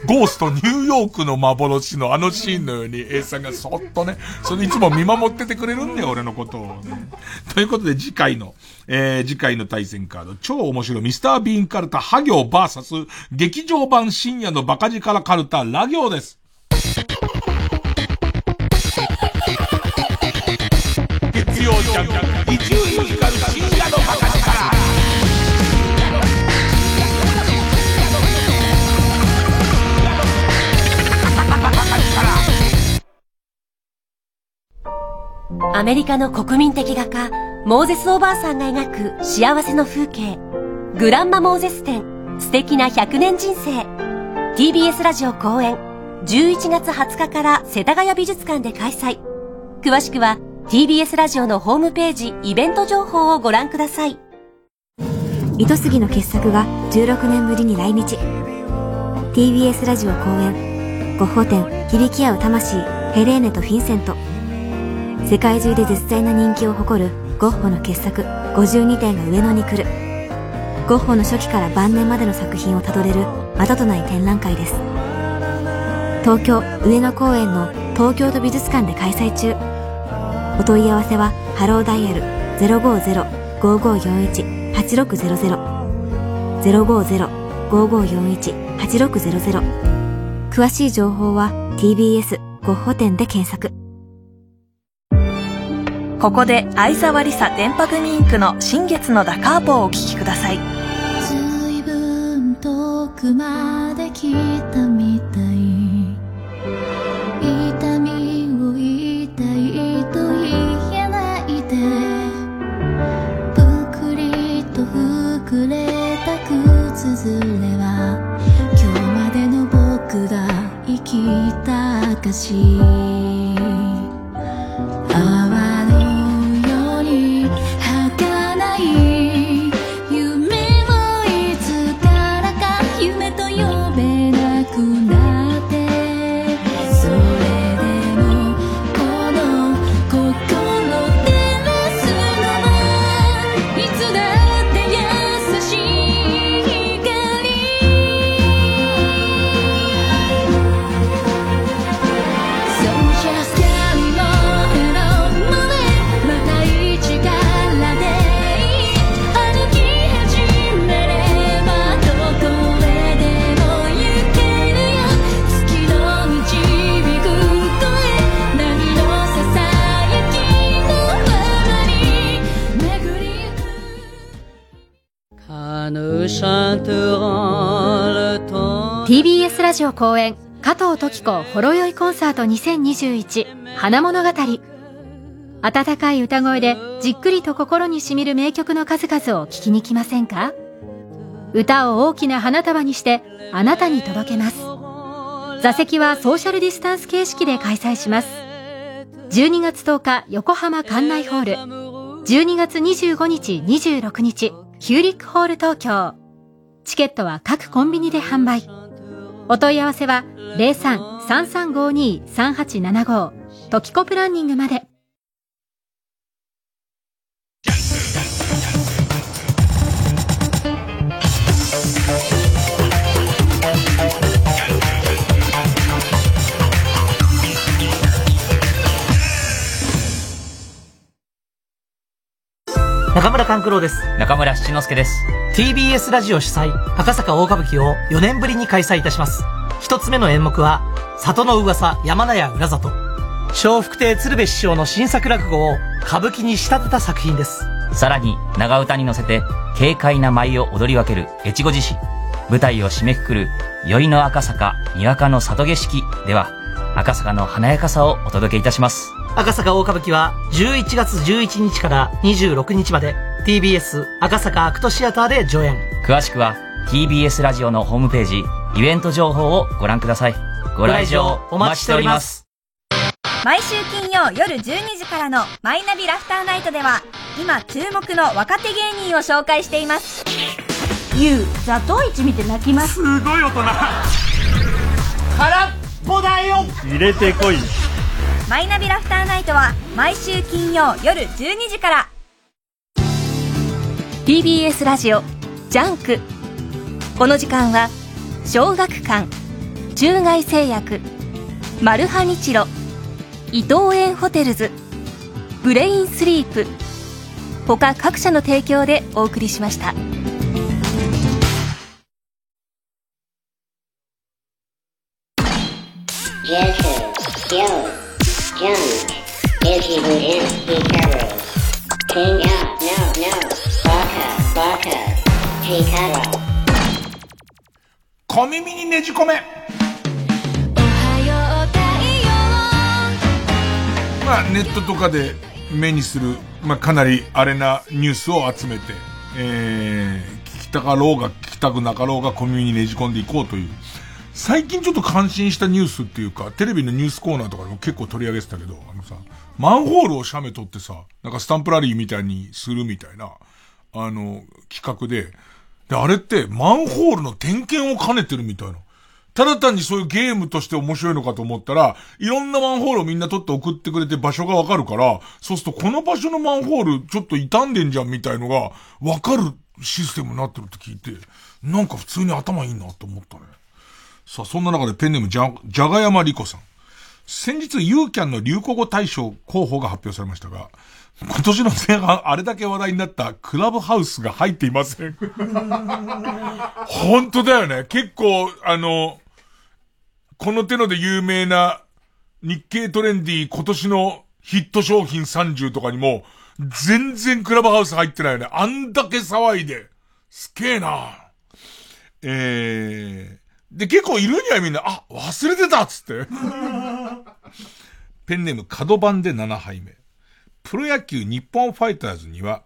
ゴーストニューヨークの幻のあのシーンのように A さんがそっとね、それいつも見守っててくれるんだよ、俺のことを、ね。ということで次回の、えー、次回の対戦カード、超面白いミスタービーンカルタ、ハ行バーサス、劇場版深夜のバカ力カルタ、ラ行です。月曜ジャンク、伊集アメリカの国民的画家、モーゼスおばあさんが描く幸せの風景、グランマモーゼス展、素敵な100年人生。TBS ラジオ公演、11月20日から世田谷美術館で開催。詳しくは TBS ラジオのホームページイベント情報をご覧ください。糸杉の傑作が16年ぶりに来日。TBS ラジオ公演、ゴッホ展、響き合う魂、ヘレーネとフィンセント。世界中で絶大な人気を誇るゴッホの傑作52点が上野に来る。ゴッホの初期から晩年までの作品をたどれるまたとない展覧会です。東京上野公園の東京都美術館で開催中。お問い合わせはハローダイヤル050-5541-8600 050-5541-8600詳しい情報は TBS ゴッホ展で検索。ここで相沢りさ電波組インクの新月のダカーポをお聴きください。随分遠くまで来たみたい。痛みを痛いと言えないで。ぷくりと膨れた靴ずれは今日までの僕が生きた証 TBS ラジオ公演加藤登紀子ほろ酔いコンサート2021花物語。温かい歌声でじっくりと心にしみる名曲の数々を聴きに来ませんか？歌を大きな花束にしてあなたに届けます。座席はソーシャルディスタンス形式で開催します。12月10日横浜館内ホール。12月25日26日ヒューリックホール東京。チケットは各コンビニで販売。お問い合わせは03-3352-3875トキコプランニングまで。中村勘九郎です。中村七之助です。TBS ラジオ主催、赤坂大歌舞伎を4年ぶりに開催いたします。一つ目の演目は、里の噂山名屋裏里。笑福亭鶴瓶師匠の新作落語を歌舞伎に仕立てた作品です。さらに、長唄に乗せて、軽快な舞を踊り分ける越後獅子。舞台を締めくくる、宵の赤坂、にわかの里景色では、赤坂の華やかさをお届けいたします。赤坂大歌舞伎は11月11日から26日まで TBS 赤坂アクトシアターで上演。詳しくは、TBS ラジオのホームページ、イベント情報をご覧ください。ご来場お待ちしております。毎週金曜夜12時からのマイナビラフターナイトでは今注目の若手芸人を紹介していますゆうザトウイチ見て泣きますすごい大人空っぽだよ。入れてこい。マイナビラフターナイトは毎週金曜夜12時から。TBS ラジオジャンク。この時間は小学館中外製薬マルハニチロ伊藤園ホテルズブレインスリープ。他各社の提供でお送りしました。小耳にねじ込めまあ、ネットとかで目にする、まあ、かなりあれなニュースを集めて、えー、聞きたかろうが聞きたくなかろうがコミュニにねじ込んでいこうという。最近ちょっと感心したニュースっていうか、テレビのニュースコーナーとかでも結構取り上げてたけど、あのさ、マンホールを写メ取ってさ、なんかスタンプラリーみたいにするみたいな、あの、企画で、で、あれってマンホールの点検を兼ねてるみたいな。ただ単にそういうゲームとして面白いのかと思ったら、いろんなマンホールをみんな取って送ってくれて場所がわかるから、そうするとこの場所のマンホールちょっと傷んでんじゃんみたいのがわかるシステムになってるって聞いて、なんか普通に頭いいなと思ったね。さあ、そんな中でペンネームじゃ、じゃがやまりこさん。先日、ユーキャンの流行語大賞候補が発表されましたが、今年の前半、あれだけ話題になったクラブハウスが入っていません。本当だよね。結構、あの、この手ので有名な日経トレンディ今年のヒット商品30とかにも、全然クラブハウス入ってないよね。あんだけ騒いで。すげえな。えで、結構いるんやみんな、あ、忘れてたっつって。ペンネーム角番で7杯目。プロ野球日本ファイターズには、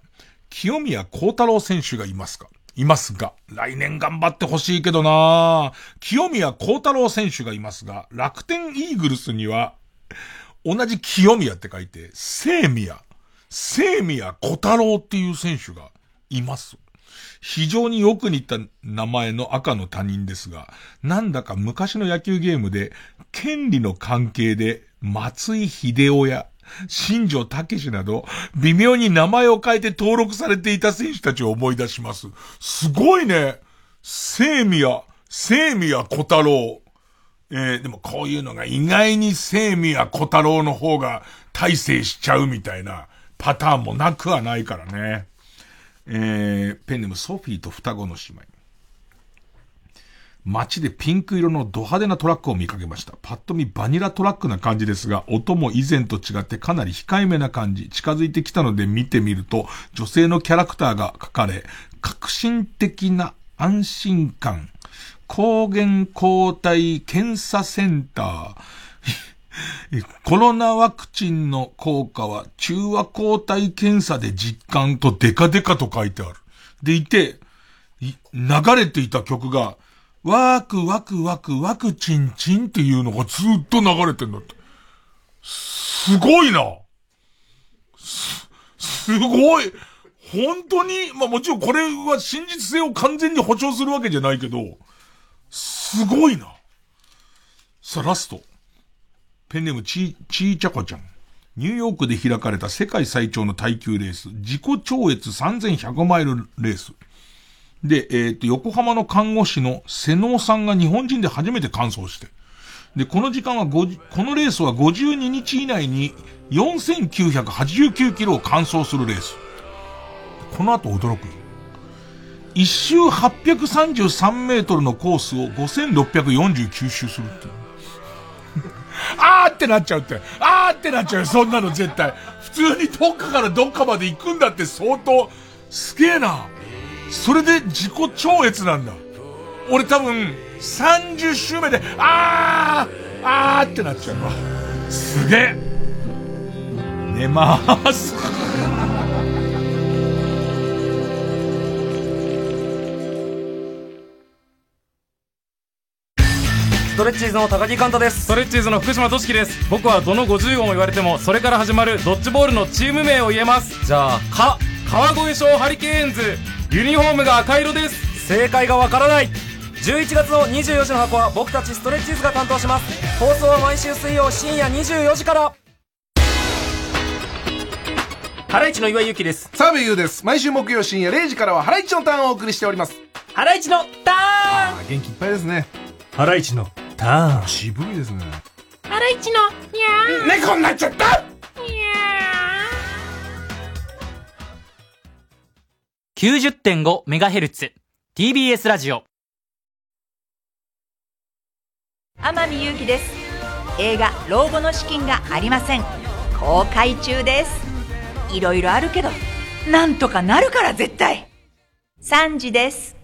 清宮幸太郎選手がいますか？いますが、来年頑張ってほしいけどな清宮幸太郎選手がいますが、楽天イーグルスには、同じ清宮って書いて、聖宮、聖宮小太郎っていう選手がいます。非常によく似た名前の赤の他人ですが、なんだか昔の野球ゲームで、権利の関係で、松井秀夫や、新庄武史など、微妙に名前を変えて登録されていた選手たちを思い出します。すごいね。聖宮、聖宮小太郎。えー、でもこういうのが意外に聖宮小太郎の方が大成しちゃうみたいなパターンもなくはないからね。えー、ペンネームソフィーと双子の姉妹。街でピンク色のド派手なトラックを見かけました。パッと見バニラトラックな感じですが、音も以前と違ってかなり控えめな感じ。近づいてきたので見てみると、女性のキャラクターが書かれ、革新的な安心感。抗原抗体検査センター。コロナワクチンの効果は中和抗体検査で実感とデカデカと書いてある。でいて、い流れていた曲が、ワークワクワクワクチンチンっていうのがずっと流れてんだって。すごいな。す、すごい。本当に、まあもちろんこれは真実性を完全に保証するわけじゃないけど、すごいな。さあ、ラスト。ペンネームチー、チーチャコちゃん。ニューヨークで開かれた世界最長の耐久レース、自己超越3100マイルレース。で、えっ、と、横浜の看護師の瀬能さんが日本人で初めて完走して。で、この時間は5、このレースは52日以内に4989キロを完走するレース。この後驚くよ。一周833メートルのコースを5649周するっていう。あーってなっちゃうって。あーってなっちゃうよ、そんなの絶対。普通にどっかからどっかまで行くんだって相当、すげえな。それで自己超越なんだ。俺多分、30周目で、あーあーってなっちゃうわ。すげえ。寝まーす。ストレッチーズの高木寛太です。ストレッチーズの福島俊樹です。僕はどの50音を言われてもそれから始まるドッジボールのチーム名を言えます。じゃあ「か」川越省ハリケーンズ。ユニフォームが赤色です。正解がわからない。11月の24時の箱は僕たちストレッチーズが担当します。放送は毎週水曜深夜24時から。ハライチの岩井ゆきです。澤部優です。毎週木曜深夜0時からはハライチのターンをお送りしております。ハライチのターン。元気いっぱいですね。ハライチのターン渋いですね。ハライチのにゃー。猫になっちゃった！90.5メガヘルツ。TBS ラジオ。天海祐希です。映画「老後の資金がありません」公開中です。いろいろあるけどなんとかなるから絶対。3時です